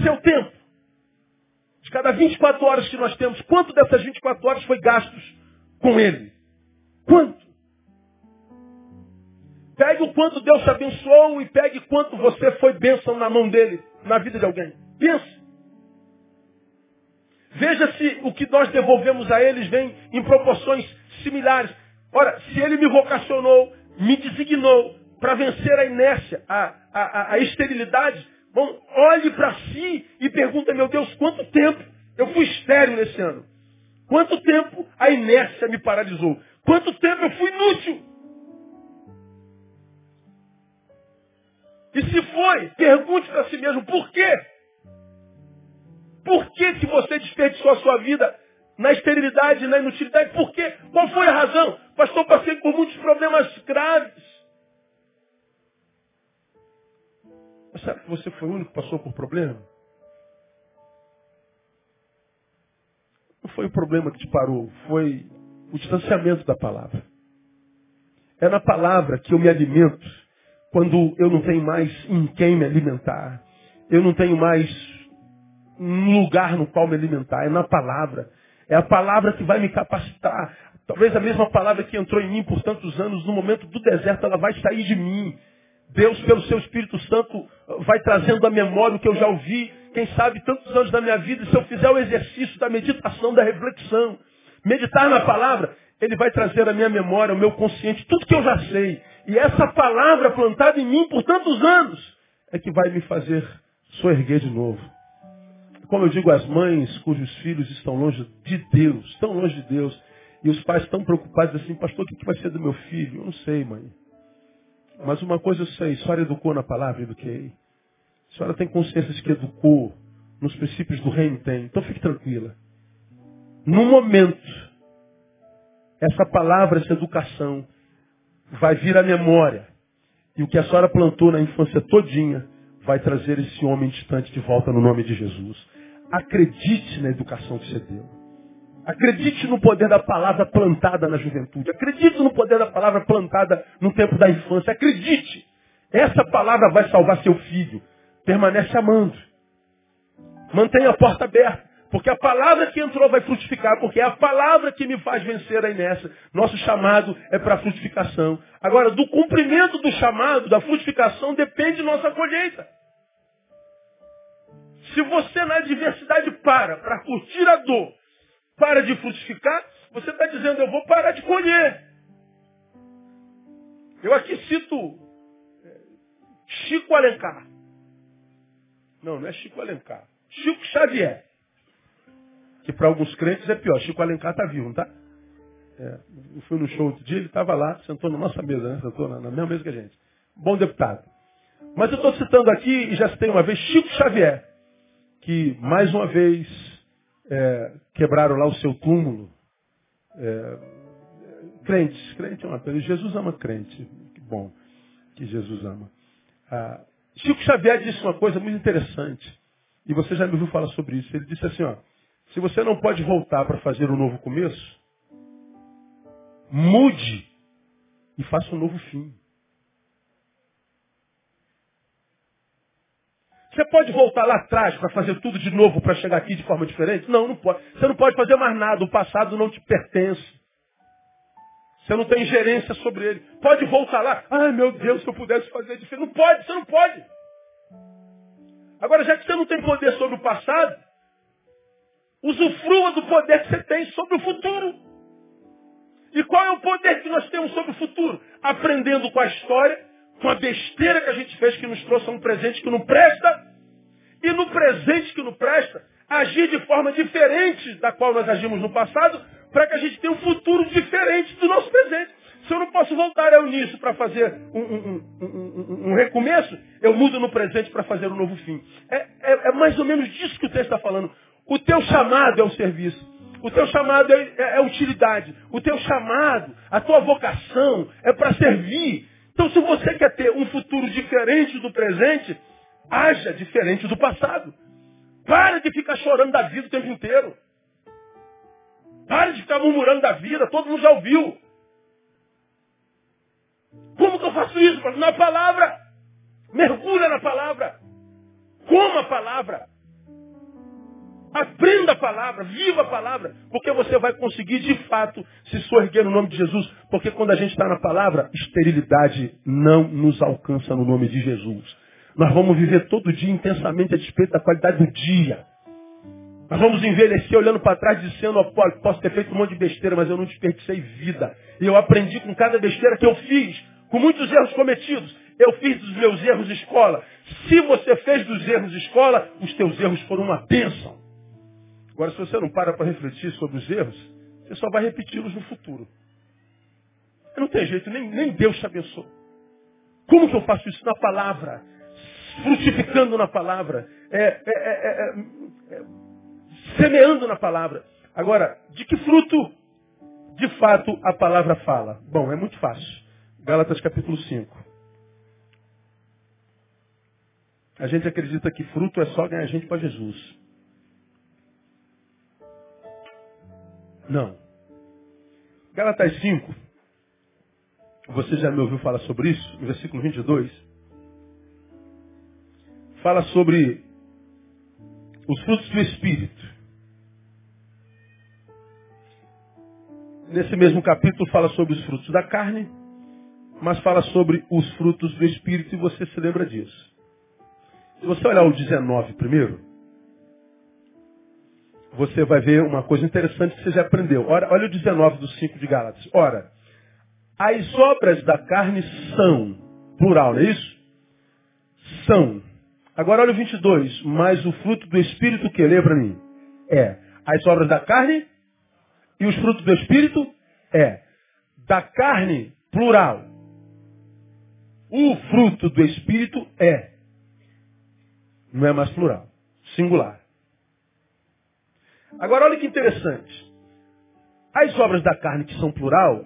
Seu tempo. De cada 24 horas que nós temos, quanto dessas 24 horas foi gastos com Ele? Quanto? Pegue o quanto Deus te abençoou e pegue quanto você foi bênção na mão dele, na vida de alguém. Pense. Veja se o que nós devolvemos a eles vem em proporções similares. Ora, se ele me vocacionou, me designou para vencer a inércia, a, a, a esterilidade, bom, olhe para si e pergunta, meu Deus, quanto tempo eu fui estéril nesse ano? Quanto tempo a inércia me paralisou? Quanto tempo eu fui inútil? E se foi, pergunte para si mesmo, por quê? Por que, que você desperdiçou a sua vida na esterilidade, na inutilidade? Por quê? Qual foi a razão? Pastor, passei por muitos problemas graves. Mas será que você foi o único que passou por problema? Não foi o problema que te parou, foi o distanciamento da palavra. É na palavra que eu me alimento quando eu não tenho mais em quem me alimentar. Eu não tenho mais um lugar no qual me alimentar, é na palavra. É a palavra que vai me capacitar. Talvez a mesma palavra que entrou em mim por tantos anos, no momento do deserto, ela vai sair de mim. Deus, pelo seu Espírito Santo, vai trazendo à memória o que eu já ouvi, quem sabe tantos anos da minha vida, se eu fizer o exercício da meditação, da reflexão, meditar na palavra, ele vai trazer à minha memória, ao meu consciente, tudo que eu já sei. E essa palavra plantada em mim por tantos anos é que vai me fazer soerguer de novo. Como eu digo às mães cujos filhos estão longe de Deus, estão longe de Deus, e os pais estão preocupados assim, pastor, o que vai ser do meu filho? Eu não sei, mãe. Mas uma coisa eu sei, a senhora educou na palavra, eduquei. A senhora tem consciência de que educou nos princípios do reino? Tem. Então fique tranquila. No momento, essa palavra, essa educação, vai vir à memória. E o que a senhora plantou na infância todinha, vai trazer esse homem distante de volta no nome de Jesus. Acredite na educação que você deu. Acredite no poder da palavra plantada na juventude. Acredite no poder da palavra plantada no tempo da infância. Acredite. Essa palavra vai salvar seu filho. Permanece amando. Mantenha a porta aberta. Porque a palavra que entrou vai frutificar, porque é a palavra que me faz vencer a inércia. Nosso chamado é para frutificação. Agora, do cumprimento do chamado, da frutificação, depende nossa colheita. Se você na adversidade para, para curtir a dor, para de frutificar, você está dizendo, eu vou parar de colher. Eu aqui cito é, Chico Alencar. Não, não é Chico Alencar. Chico Xavier. Que para alguns crentes é pior. Chico Alencar está vivo, não está? É, eu fui no show outro dia, ele estava lá, sentou na nossa mesa, né? sentou na, na mesma mesa que a gente. Bom deputado. Mas eu estou citando aqui, e já citei uma vez, Chico Xavier, que mais uma vez é, quebraram lá o seu túmulo. É, crentes, crente é uma coisa. Jesus ama crente. Que bom que Jesus ama. Ah, Chico Xavier disse uma coisa muito interessante. E você já me ouviu falar sobre isso. Ele disse assim, ó, se você não pode voltar para fazer um novo começo, mude e faça um novo fim. Você pode voltar lá atrás para fazer tudo de novo para chegar aqui de forma diferente? Não, não pode. Você não pode fazer mais nada. O passado não te pertence. Você não tem gerência sobre ele. Pode voltar lá. Ai, meu Deus, se eu pudesse fazer diferente. Não pode, você não pode. Agora, já que você não tem poder sobre o passado, usufrua do poder que você tem sobre o futuro. E qual é o poder que nós temos sobre o futuro? Aprendendo com a história com a besteira que a gente fez que nos trouxe um presente que não presta, e no presente que não presta, agir de forma diferente da qual nós agimos no passado, para que a gente tenha um futuro diferente do nosso presente. Se eu não posso voltar ao início para fazer um, um, um, um, recomeço, eu mudo no presente para fazer um novo fim. É, é, é, mais ou menos disso que o texto está falando. O teu chamado é o serviço. O teu chamado é, é, é utilidade. O teu chamado, a tua vocação é para servir. Então, se você quer ter um futuro diferente do presente, haja diferente do passado. Para de ficar chorando da vida o tempo inteiro. Para de ficar murmurando da vida, todo mundo já ouviu. Como que eu faço isso? Na palavra. Mergulha na palavra. Coma a palavra. Aprenda a palavra, viva a palavra, porque você vai conseguir de fato se sorguer no nome de Jesus. Porque quando a gente está na palavra, esterilidade não nos alcança no nome de Jesus. Nós vamos viver todo dia intensamente a despeito da qualidade do dia. Nós vamos envelhecer olhando para trás dizendo, oh, posso ter feito um monte de besteira, mas eu não desperdicei vida. E eu aprendi com cada besteira que eu fiz, com muitos erros cometidos. Eu fiz dos meus erros escola. Se você fez dos erros escola, os teus erros foram uma bênção. Agora, se você não para para refletir sobre os erros, você só vai repeti-los no futuro. Não tem jeito, nem, nem Deus te abençoe. Como que eu faço isso? Na palavra. Frutificando na palavra. É, é, é, é, semeando na palavra. Agora, de que fruto, de fato, a palavra fala? Bom, é muito fácil. Gálatas capítulo 5. A gente acredita que fruto é só ganhar gente para Jesus. Não. Galatas 5. Você já me ouviu falar sobre isso? No versículo 22. Fala sobre os frutos do Espírito. Nesse mesmo capítulo fala sobre os frutos da carne, mas fala sobre os frutos do Espírito e você se lembra disso. Se você olhar o 19 primeiro, você vai ver uma coisa interessante que você já aprendeu. Olha, olha o 19 do 5 de Gálatas. Ora, as obras da carne são, plural, não é isso? São. Agora olha o 22. Mas o fruto do Espírito que lê para mim é as obras da carne e os frutos do Espírito é da carne, plural. O fruto do Espírito é. Não é mais plural. Singular. Agora olha que interessante. As obras da carne que são plural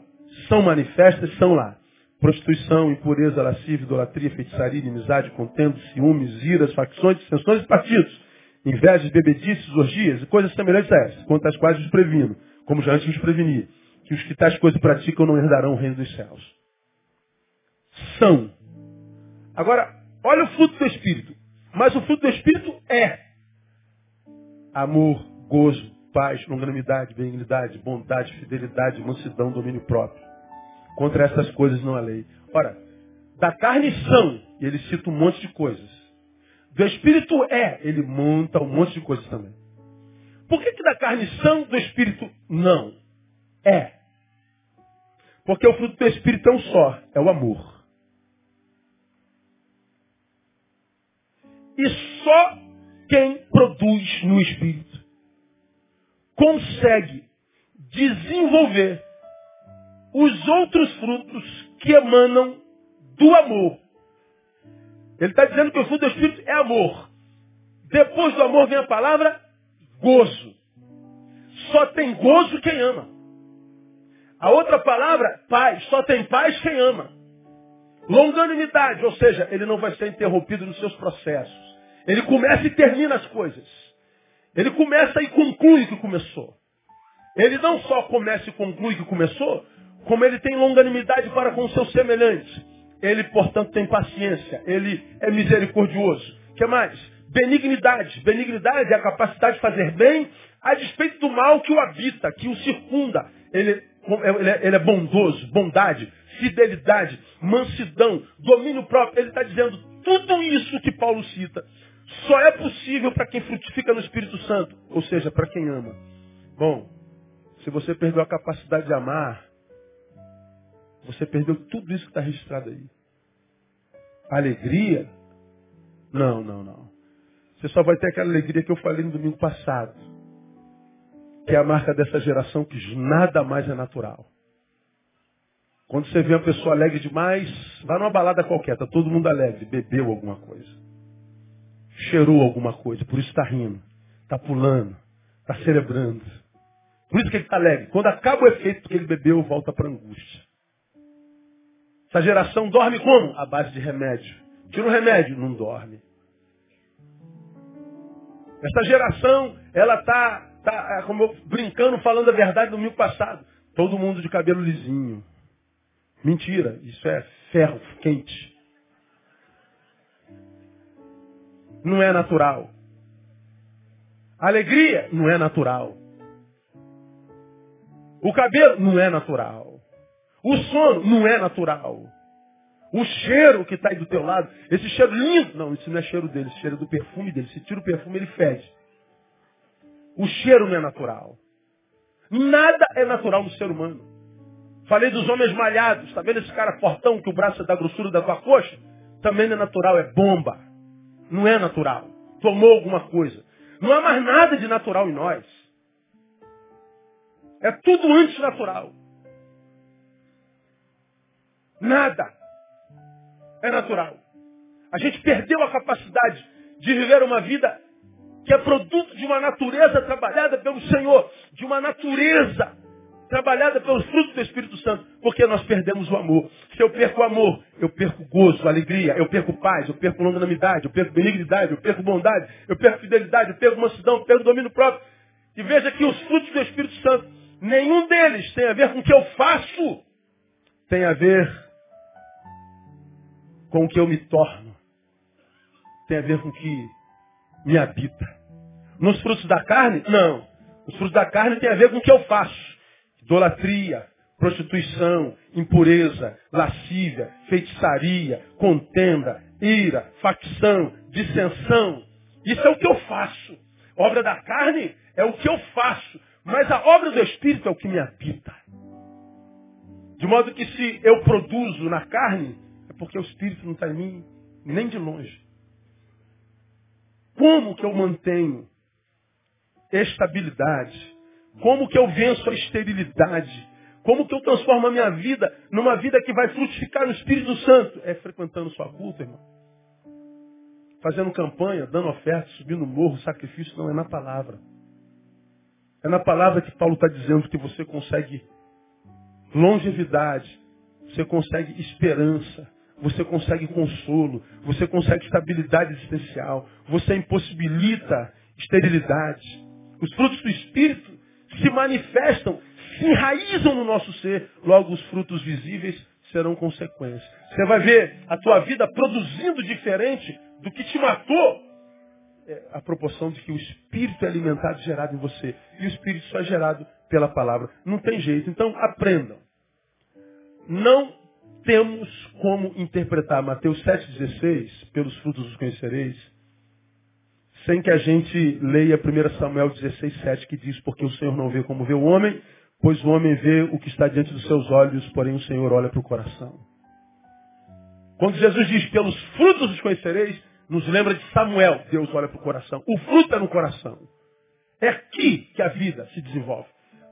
são manifestas, são lá. Prostituição, impureza, lascívia, idolatria, feitiçaria, inimizade, contendo, ciúmes, iras, facções, dissensões e partidos. Invejas, bebedices, orgias e coisas semelhantes a essas, quanto às quais os previno, como já antes os preveni, que os que tais coisas praticam não herdarão o reino dos céus. São. Agora, olha o fruto do Espírito. Mas o fruto do Espírito é amor, gozo, paz, longanimidade, benignidade, bondade, fidelidade, mansidão, domínio próprio. Contra essas coisas não há lei. Ora, da carne são, e ele cita um monte de coisas. Do Espírito é, ele monta um monte de coisas também. Por que, que da carne são, do Espírito não? É. Porque o fruto do Espírito é um só, é o amor. E só quem produz no Espírito consegue desenvolver os outros frutos que emanam do amor. Ele está dizendo que o fruto do Espírito é amor. Depois do amor vem a palavra gozo. Só tem gozo quem ama. A outra palavra, paz. Só tem paz quem ama. Longanimidade, ou seja, ele não vai ser interrompido nos seus processos. Ele começa e termina as coisas. Ele começa e conclui que começou. Ele não só começa e conclui que começou, como ele tem longanimidade para com seus semelhantes. Ele, portanto, tem paciência. Ele é misericordioso. O que mais? Benignidade. Benignidade é a capacidade de fazer bem a despeito do mal que o habita, que o circunda. Ele, ele, é, ele é bondoso, bondade, fidelidade, mansidão, domínio próprio. Ele está dizendo tudo isso que Paulo cita só é possível para quem frutifica no Espírito Santo, ou seja, para quem ama. Bom, se você perdeu a capacidade de amar, você perdeu tudo isso que está registrado aí. Alegria? Não, não, não. Você só vai ter aquela alegria que eu falei no domingo passado. Que é a marca dessa geração que nada mais é natural. Quando você vê uma pessoa alegre demais, vai numa balada qualquer, está todo mundo alegre, bebeu alguma coisa cheirou alguma coisa, por isso está rindo, está pulando, está celebrando. Por isso que ele está alegre. Quando acaba o efeito que ele bebeu, volta para a angústia. Essa geração dorme como? À base de remédio. Tira o remédio, não dorme. Essa geração, ela está, tá, é como eu, brincando, falando a verdade no domingo passado. Todo mundo de cabelo lisinho. Mentira, isso é ferro quente. Não é natural. Alegria não é natural. O cabelo não é natural. O sono não é natural. O cheiro que está aí do teu lado, esse cheiro lindo, não, isso não é cheiro dele, esse cheiro é do perfume dele. Se tira o perfume, ele fede. O cheiro não é natural. Nada é natural no ser humano. Falei dos homens malhados. Está vendo esse cara fortão que o braço é da grossura da tua coxa? Também não é natural, é bomba. Não é natural. Tomou alguma coisa. Não há mais nada de natural em nós. É tudo antinatural. Nada é natural. A gente perdeu a capacidade de viver uma vida que é produto de uma natureza trabalhada pelo Senhor, de uma natureza trabalhada pelos frutos do Espírito Santo, porque nós perdemos o amor. Se eu perco o amor, eu perco gozo, alegria, eu perco paz, eu perco longanimidade, eu perco benignidade, eu perco bondade, eu perco fidelidade, eu perco mansidão, eu perco domínio próprio. E veja que os frutos do Espírito Santo, nenhum deles tem a ver com o que eu faço, tem a ver com o que eu me torno, tem a ver com o que me habita. Nos frutos da carne? Não. Os frutos da carne tem a ver com o que eu faço idolatria, prostituição, impureza, lascívia, feitiçaria, contenda, ira, facção, dissensão. Isso é o que eu faço. Obra da carne é o que eu faço. Mas a obra do Espírito é o que me habita. De modo que se eu produzo na carne, é porque o Espírito não está em mim, nem de longe. Como que eu mantenho estabilidade? Como que eu venço a esterilidade? Como que eu transformo a minha vida numa vida que vai frutificar no Espírito Santo? É frequentando sua culta, irmão. Fazendo campanha, dando oferta, subindo morro, sacrifício, não é na palavra. É na palavra que Paulo está dizendo que você consegue longevidade, você consegue esperança, você consegue consolo, você consegue estabilidade existencial, você impossibilita esterilidade. Os frutos do Espírito se manifestam, se enraizam no nosso ser, logo os frutos visíveis serão consequências. Você vai ver a tua vida produzindo diferente do que te matou. É a proporção de que o Espírito é alimentado e gerado em você. E o Espírito só é gerado pela palavra. Não tem jeito. Então aprendam. Não temos como interpretar Mateus 7,16, pelos frutos os conhecereis, sem que a gente leia 1 Samuel 16,7, que diz, porque o Senhor não vê como vê o homem, pois o homem vê o que está diante dos seus olhos, porém o Senhor olha para o coração. Quando Jesus diz, pelos frutos os conhecereis, nos lembra de Samuel, Deus olha para o coração. O fruto é no coração. É aqui que a vida se desenvolve.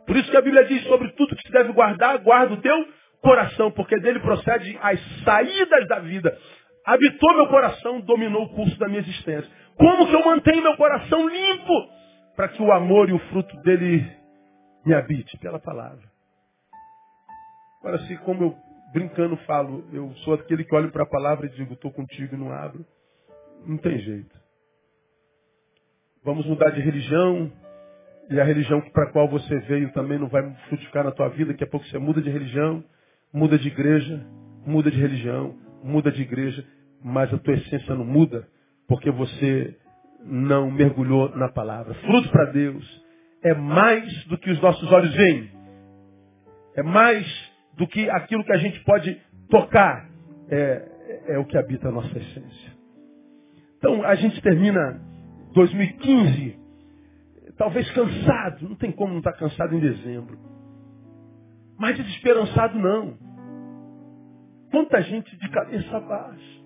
Por isso que a Bíblia diz sobre tudo que se deve guardar, guarda o teu coração, porque dele procede as saídas da vida. Habitou meu coração, dominou o curso da minha existência. Como que eu mantenho meu coração limpo? Para que o amor e o fruto dele me habite pela palavra. Agora, se como eu brincando falo, eu sou aquele que olha para a palavra e digo, estou contigo e não abro, não tem jeito. Vamos mudar de religião, e a religião para a qual você veio também não vai frutificar na tua vida, daqui a pouco você muda de religião, muda de igreja, muda de religião, muda de igreja, mas a tua essência não muda, porque você não mergulhou na palavra. Fruto para Deus é mais do que os nossos olhos veem. É mais do que aquilo que a gente pode tocar. É, é o que habita a nossa essência. Então a gente termina 2015 talvez cansado. Não tem como não estar cansado em dezembro. Mas desesperançado não. Quanta gente de cabeça baixa.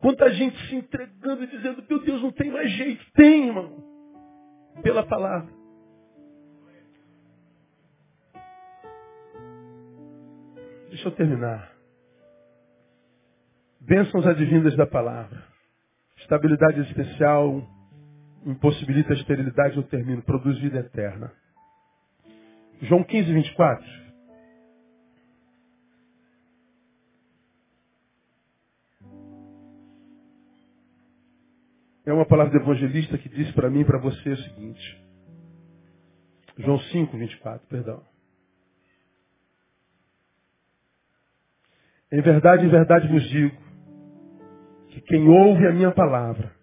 Quanta gente se entregando e dizendo, meu Deus, não tem mais jeito. Tem, irmão. Pela palavra. Deixa eu terminar. Bênçãos advindas da palavra. Estabilidade especial impossibilita a esterilidade, eu termino. Produz vida eterna. João 15, 24. É uma palavra do evangelista que diz para mim e para você o seguinte. João 5, 24, perdão. Em verdade, em verdade vos digo, que quem ouve a minha palavra,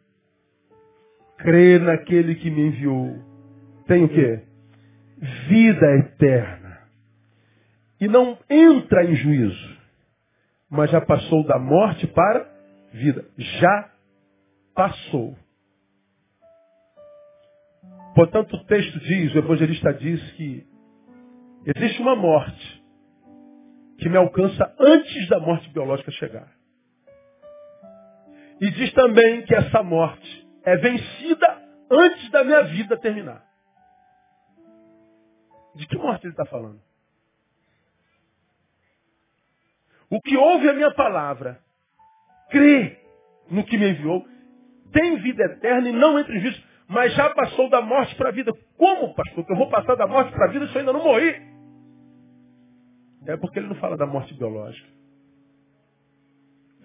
crê naquele que me enviou, tem o quê? Vida eterna. E não entra em juízo, mas já passou da morte para vida. Já passou. Portanto, o texto diz, o evangelista diz que existe uma morte que me alcança antes da morte biológica chegar. E diz também que essa morte é vencida antes da minha vida terminar. De que morte ele está falando? O que ouve a minha palavra, crê no que me enviou, tem vida eterna e não entra em juízo, mas já passou da morte para a vida. Como, pastor? Que eu vou passar da morte para a vida se eu ainda não morri? É porque ele não fala da morte biológica.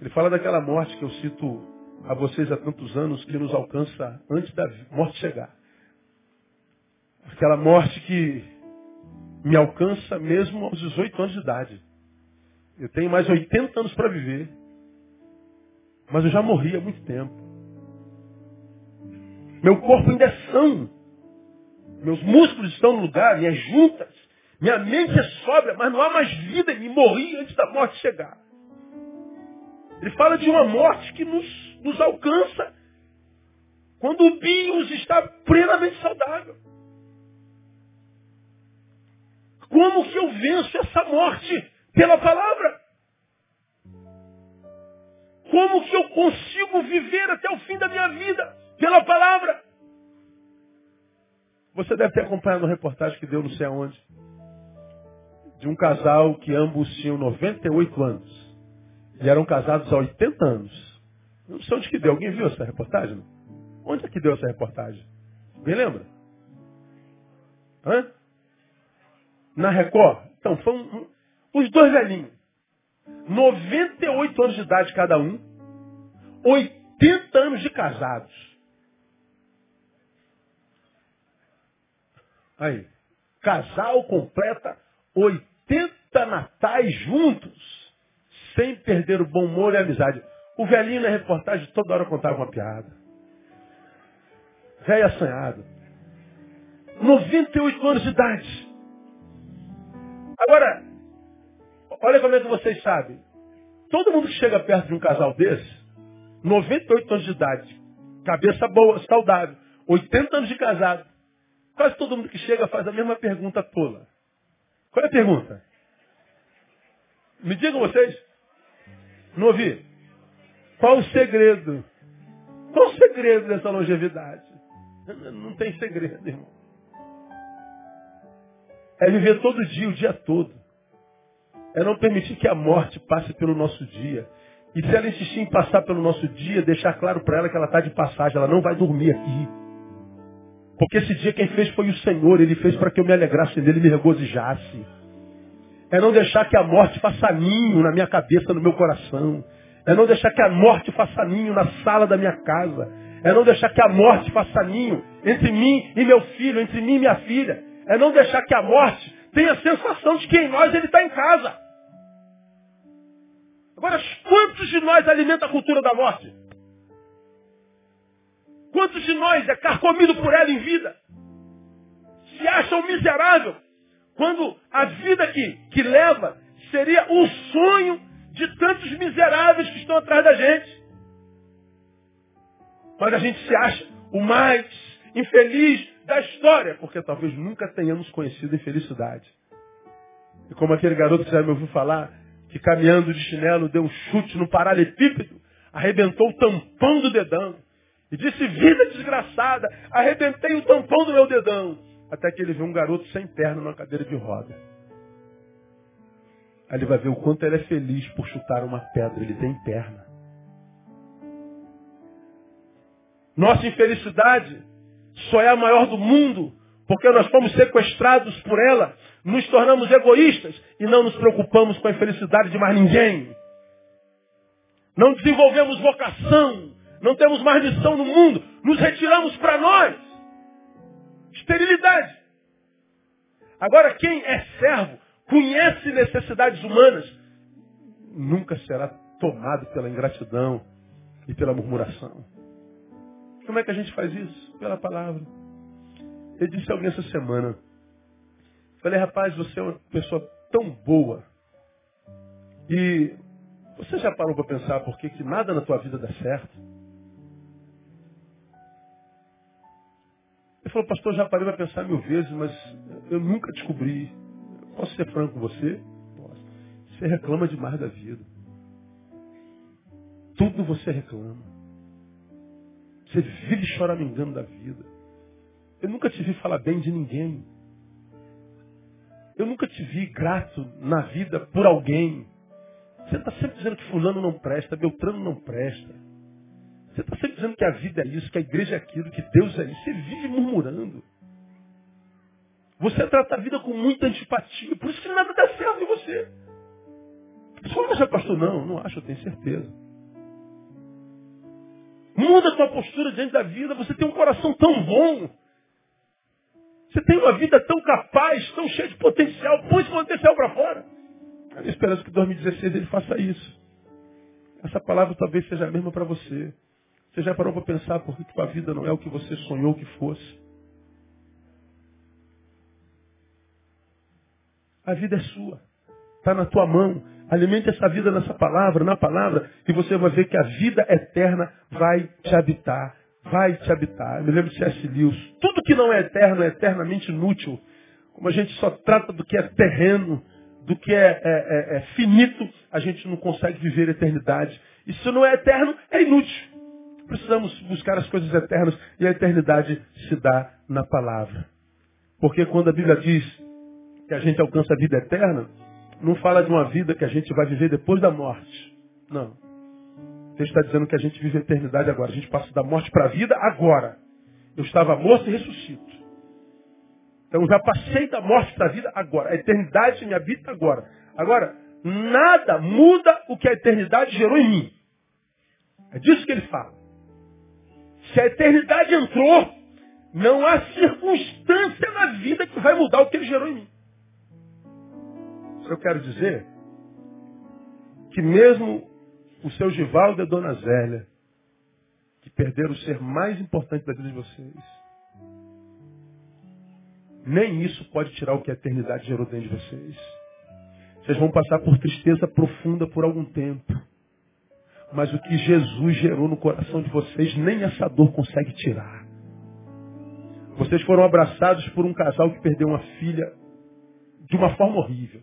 Ele fala daquela morte que eu cito a vocês há tantos anos que nos alcança antes da morte chegar. Aquela morte que me alcança mesmo aos 18 anos de idade. Eu tenho mais 80 anos para viver. Mas eu já morri há muito tempo. Meu corpo ainda é são. Meus músculos estão no lugar, minhas juntas, Minha mente é sóbria, mas não há mais vida em mim. Morri antes da morte chegar. Ele fala de uma morte que nos, nos alcança quando o bios está plenamente saudável. Como que eu venço essa morte? Pela palavra. Como que eu consigo viver até o fim da minha vida? Pela palavra. Você deve ter acompanhado uma reportagem que deu não sei aonde. De um casal que ambos tinham 98 anos. E eram casados há 80 anos. Não sei onde que deu. Alguém viu essa reportagem? Onde é que deu essa reportagem? Alguém lembra? Hã? Na Record? Então, foram um, os dois velhinhos. 98 anos de idade cada um. 80 anos de casados. Aí. Casal completa 80 natais juntos. Sem perder o bom humor e a amizade. O velhinho na reportagem toda hora contava uma piada. Velho assanhado. 98 anos de idade. Agora, olha como é que vocês sabem. Todo mundo que chega perto de um casal desse, 98 anos de idade, cabeça boa, saudável, 80 anos de casado, quase todo mundo que chega faz a mesma pergunta tola. Qual é a pergunta? Me digam vocês. Não ouvi? Qual o segredo? Qual o segredo dessa longevidade? Não tem segredo, irmão. É viver todo dia, o dia todo. É não permitir que a morte passe pelo nosso dia. E se ela insistir em passar pelo nosso dia, deixar claro para ela que ela está de passagem, ela não vai dormir aqui. Porque esse dia quem fez foi o Senhor, Ele fez para que eu me alegrasse nele e me regozijasse. É não deixar que a morte faça ninho na minha cabeça, no meu coração. É não deixar que a morte faça ninho na sala da minha casa. É não deixar que a morte faça ninho entre mim e meu filho, entre mim e minha filha. É não deixar que a morte tenha a sensação de que em nós ele está em casa. Agora, quantos de nós alimenta a cultura da morte? Quantos de nós é carcomido por ela em vida? Se acham miserável quando a vida que, que leva seria o sonho de tantos miseráveis que estão atrás da gente. Mas a gente se acha o mais infeliz da história, porque talvez nunca tenhamos conhecido infelicidade. E como aquele garoto que já me ouviu falar, que caminhando de chinelo deu um chute no paralelepípedo, arrebentou o tampão do dedão. E disse, vida desgraçada, arrebentei o tampão do meu dedão. Até que ele viu um garoto sem perna numa cadeira de roda. Aí ele vai ver o quanto ele é feliz por chutar uma pedra. Ele tem perna. Nossa infelicidade só é a maior do mundo porque nós fomos sequestrados por ela, nos tornamos egoístas e não nos preocupamos com a infelicidade de mais ninguém. Não desenvolvemos vocação, não temos mais missão no mundo, nos retiramos para nós. Esterilidade. Agora, quem é servo, conhece necessidades humanas, nunca será tomado pela ingratidão e pela murmuração. Como é que a gente faz isso? Pela palavra. Eu disse a alguém essa semana. Falei, rapaz, você é uma pessoa tão boa. E você já parou para pensar por que, que nada na tua vida dá certo? Ele falou, pastor, já parei para pensar mil vezes, mas eu nunca descobri. Posso ser franco com você? Posso. Você reclama demais da vida. Tudo você reclama. Você vive choramingando da vida. Eu nunca te vi falar bem de ninguém. Eu nunca te vi grato na vida por alguém. Você está sempre dizendo que fulano não presta, Beltrano não presta. Você está sempre dizendo que a vida é isso, que a igreja é aquilo, que Deus é isso. Você vive murmurando. Você trata a vida com muita antipatia. Por isso que nada dá certo em você. Você não acha, pastor? Não, não acho, eu tenho certeza. Muda a tua postura diante da vida. Você tem um coração tão bom. Você tem uma vida tão capaz, tão cheia de potencial. Põe esse potencial para fora. A minha esperança que em 2016 ele faça isso. Essa palavra talvez seja a mesma para você. Você já parou para pensar por que tua vida não é o que você sonhou que fosse? A vida é sua. Está na tua mão. Alimente essa vida nessa palavra, na palavra, e você vai ver que a vida eterna vai te habitar. Vai te habitar. Eu me lembro de C.S. Lewis. Tudo que não é eterno é eternamente inútil. Como a gente só trata do que é terreno, do que é, é, é, é finito, a gente não consegue viver a eternidade. Se não é eterno, é inútil. Precisamos buscar as coisas eternas e a eternidade se dá na palavra. Porque quando a Bíblia diz que a gente alcança a vida eterna, não fala de uma vida que a gente vai viver depois da morte. Não. Deus está dizendo que a gente vive a eternidade agora. A gente passa da morte para a vida agora. Eu estava morto e ressuscito. Então já passei da morte para a vida agora. A eternidade me habita agora. Agora, nada muda o que a eternidade gerou em mim. É disso que ele fala. Se a eternidade entrou, não há circunstância na vida que vai mudar o que ele gerou em mim. Eu quero dizer que mesmo o seu Givaldo e a Dona Zélia, que perderam o ser mais importante da vida de vocês, nem isso pode tirar o que a eternidade gerou dentro de vocês. Vocês vão passar por tristeza profunda por algum tempo. Mas o que Jesus gerou no coração de vocês, nem essa dor consegue tirar. Vocês foram abraçados por um casal que perdeu uma filha de uma forma horrível.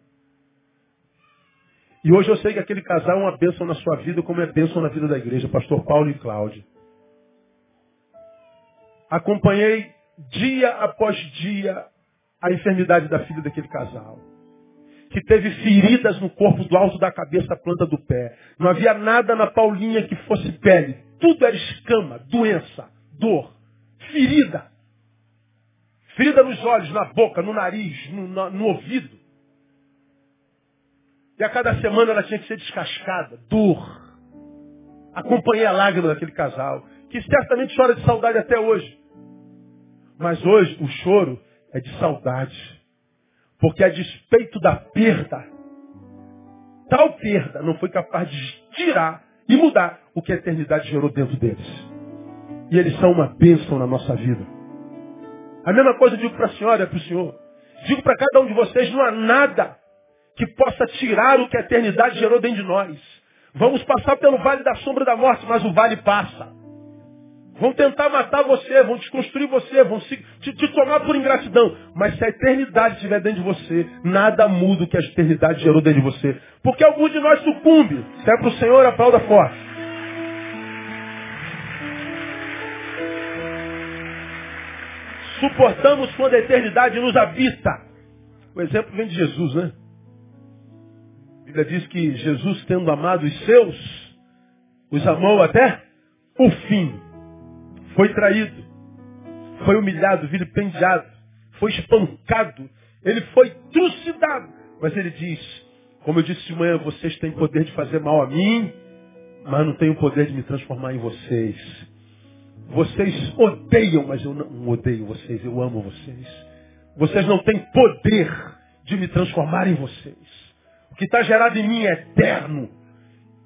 E hoje eu sei que aquele casal é uma bênção na sua vida, como é bênção na vida da igreja, pastor Paulo e Cláudio. Acompanhei dia após dia a enfermidade da filha daquele casal. Que teve feridas no corpo do alto da cabeça à planta do pé. Não havia nada na Paulinha que fosse pele. Tudo era escama, doença, dor, ferida. Ferida nos olhos, na boca, no nariz, no, no, no ouvido. E a cada semana ela tinha que ser descascada, dor. Acompanhei a lágrima daquele casal, que certamente chora de saudade até hoje. Mas hoje o choro é de saudade. Porque a despeito da perda, tal perda não foi capaz de tirar e mudar o que a eternidade gerou dentro deles. E eles são uma bênção na nossa vida. A mesma coisa eu digo para a senhora e para o senhor. Digo para cada um de vocês, não há nada que possa tirar o que a eternidade gerou dentro de nós. Vamos passar pelo vale da sombra da morte, mas o vale passa. Vão tentar matar você, vão desconstruir você, vão te, te, tomar por ingratidão. Mas se a eternidade estiver dentro de você, nada muda o que a eternidade gerou dentro de você. Porque algum de nós sucumbe. Se é para o Senhor, aplauda forte. Suportamos quando a eternidade nos habita. O exemplo vem de Jesus, né? Bíblia diz que Jesus, tendo amado os seus, os amou até o fim. Foi traído, foi humilhado, vilipendiado, foi espancado, ele foi trucidado. Mas ele diz, como eu disse de manhã, vocês têm poder de fazer mal a mim, mas não têm o poder de me transformar em vocês. Vocês odeiam, mas eu não odeio vocês, eu amo vocês. Vocês não têm poder de me transformar em vocês. O que está gerado em mim é eterno.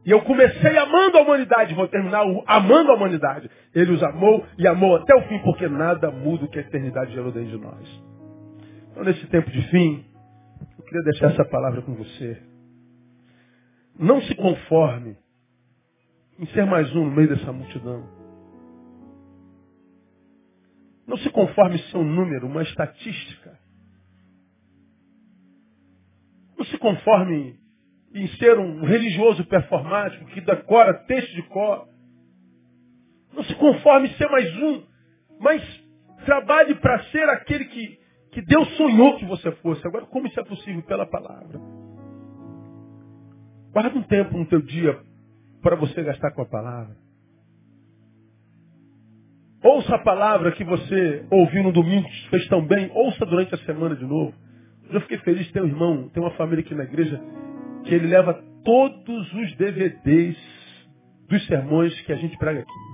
E eu comecei amando a humanidade, vou terminar amando a humanidade. Ele os amou e amou até o fim, porque nada muda o que a eternidade gerou dentro de nós. Então, nesse tempo de fim, eu queria deixar essa palavra com você. Não se conforme em ser mais um no meio dessa multidão. Não se conforme em ser um número, uma estatística. Não se conforme em ser um religioso performático que decora texto de cor. Não se conforme em ser mais um, mas trabalhe para ser aquele que, que Deus sonhou que você fosse. Agora, como isso é possível? Pela palavra. Guarda um tempo no teu dia para você gastar com a palavra. Ouça a palavra que você ouviu no domingo, fez tão bem. Ouça durante a semana de novo. Eu fiquei feliz de ter um irmão, tem uma família aqui na igreja, que ele leva todos os DVDs dos sermões que a gente prega aqui.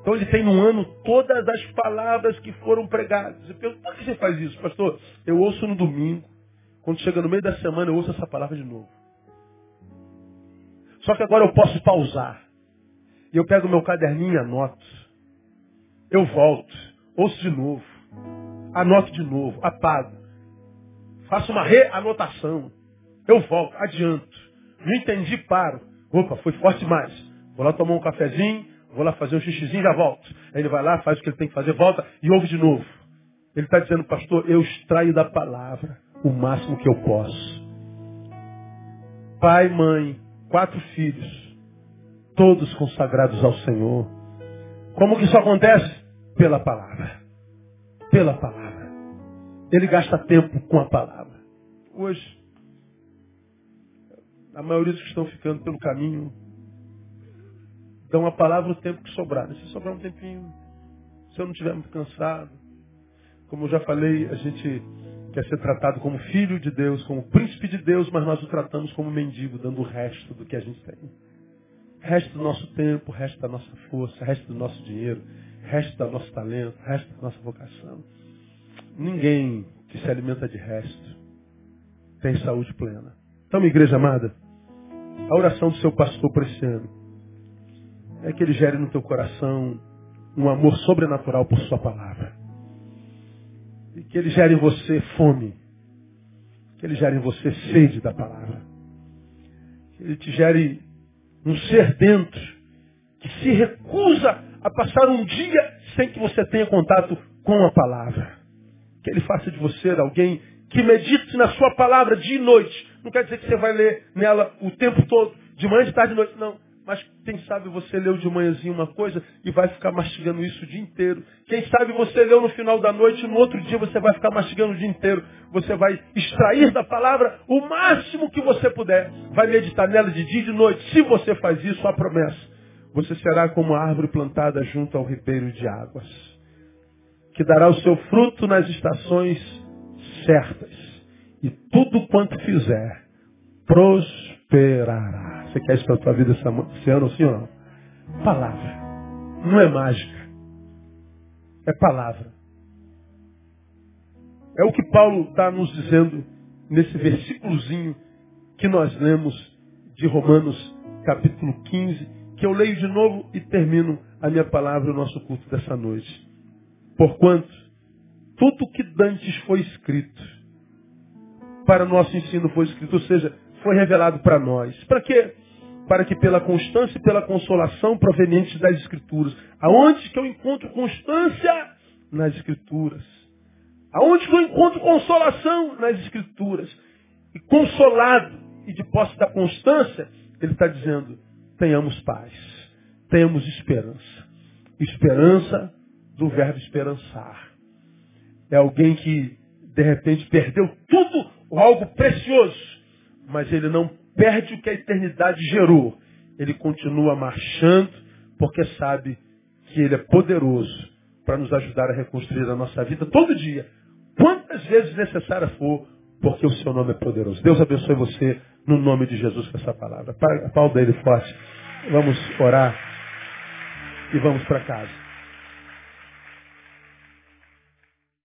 Então ele tem no ano todas as palavras que foram pregadas. Eu pergunto, por que você faz isso, pastor? Eu ouço no domingo. Quando chega no meio da semana, eu ouço essa palavra de novo. Só que agora eu posso pausar. E eu pego meu caderninho e anoto. Eu volto, ouço de novo, anoto de novo, apago. Faço uma reanotação. Eu volto, adianto. Não entendi, paro. Opa, foi forte demais. Vou lá tomar um cafezinho, vou lá fazer um xixizinho e já volto. Aí ele vai lá, faz o que ele tem que fazer, volta e ouve de novo. Ele está dizendo, pastor, eu extraio da palavra o máximo que eu posso. Pai, mãe, quatro filhos, todos consagrados ao Senhor. Como que isso acontece? Pela palavra. Pela palavra. Ele gasta tempo com a palavra. Hoje, a maioria dos que estão ficando pelo caminho dão a palavra o tempo que sobrar. Se sobrar um tempinho, se eu não estiver muito cansado, como eu já falei, a gente quer ser tratado como filho de Deus, como príncipe de Deus, mas nós o tratamos como mendigo, dando o resto do que a gente tem. Resto do nosso tempo, resto da nossa força, resto do nosso dinheiro, resto do nosso talento, resto da nossa vocação. Ninguém que se alimenta de resto tem saúde plena. Então, minha igreja amada, a oração do seu pastor para esse ano é que ele gere no teu coração um amor sobrenatural por sua palavra. E que ele gere em você fome. Que ele gere em você sede da palavra. Que ele te gere um ser dentro que se recusa a passar um dia sem que você tenha contato com a palavra. Que ele faça de você alguém que medite na sua palavra dia e noite. Não quer dizer que você vai ler nela o tempo todo, de manhã, de tarde, de noite, não. Mas quem sabe você leu de manhãzinho uma coisa e vai ficar mastigando isso o dia inteiro. Quem sabe você leu no final da noite e no outro dia você vai ficar mastigando o dia inteiro. Você vai extrair da palavra o máximo que você puder. Vai meditar nela de dia e de noite. Se você faz isso, a promessa. Você será como a árvore plantada junto ao ribeiro de águas. Que dará o seu fruto nas estações certas. E tudo quanto fizer, prosperará. Você quer isso para a tua vida esse ano, sim ou não? Palavra. Não é mágica. É palavra. É o que Paulo está nos dizendo nesse versículozinho que nós lemos de Romanos capítulo 15, que eu leio de novo e termino a minha palavra, o nosso culto dessa noite. Porquanto, tudo que dantes foi escrito, para nosso ensino foi escrito, ou seja, foi revelado para nós. Para quê? Para que pela constância e pela consolação provenientes das Escrituras. Aonde que eu encontro constância? Nas Escrituras. Aonde que eu encontro consolação? Nas Escrituras. E consolado e de posse da constância, ele está dizendo, tenhamos paz, tenhamos esperança. Esperança do verbo esperançar. É alguém que, de repente, perdeu tudo algo precioso mas ele não perde o que a eternidade gerou. Ele continua marchando, porque sabe que ele é poderoso para nos ajudar a reconstruir a nossa vida todo dia. Quantas vezes necessária for, porque o seu nome é poderoso. Deus abençoe você no nome de Jesus com essa palavra. Pau dele forte. Vamos orar e vamos para casa.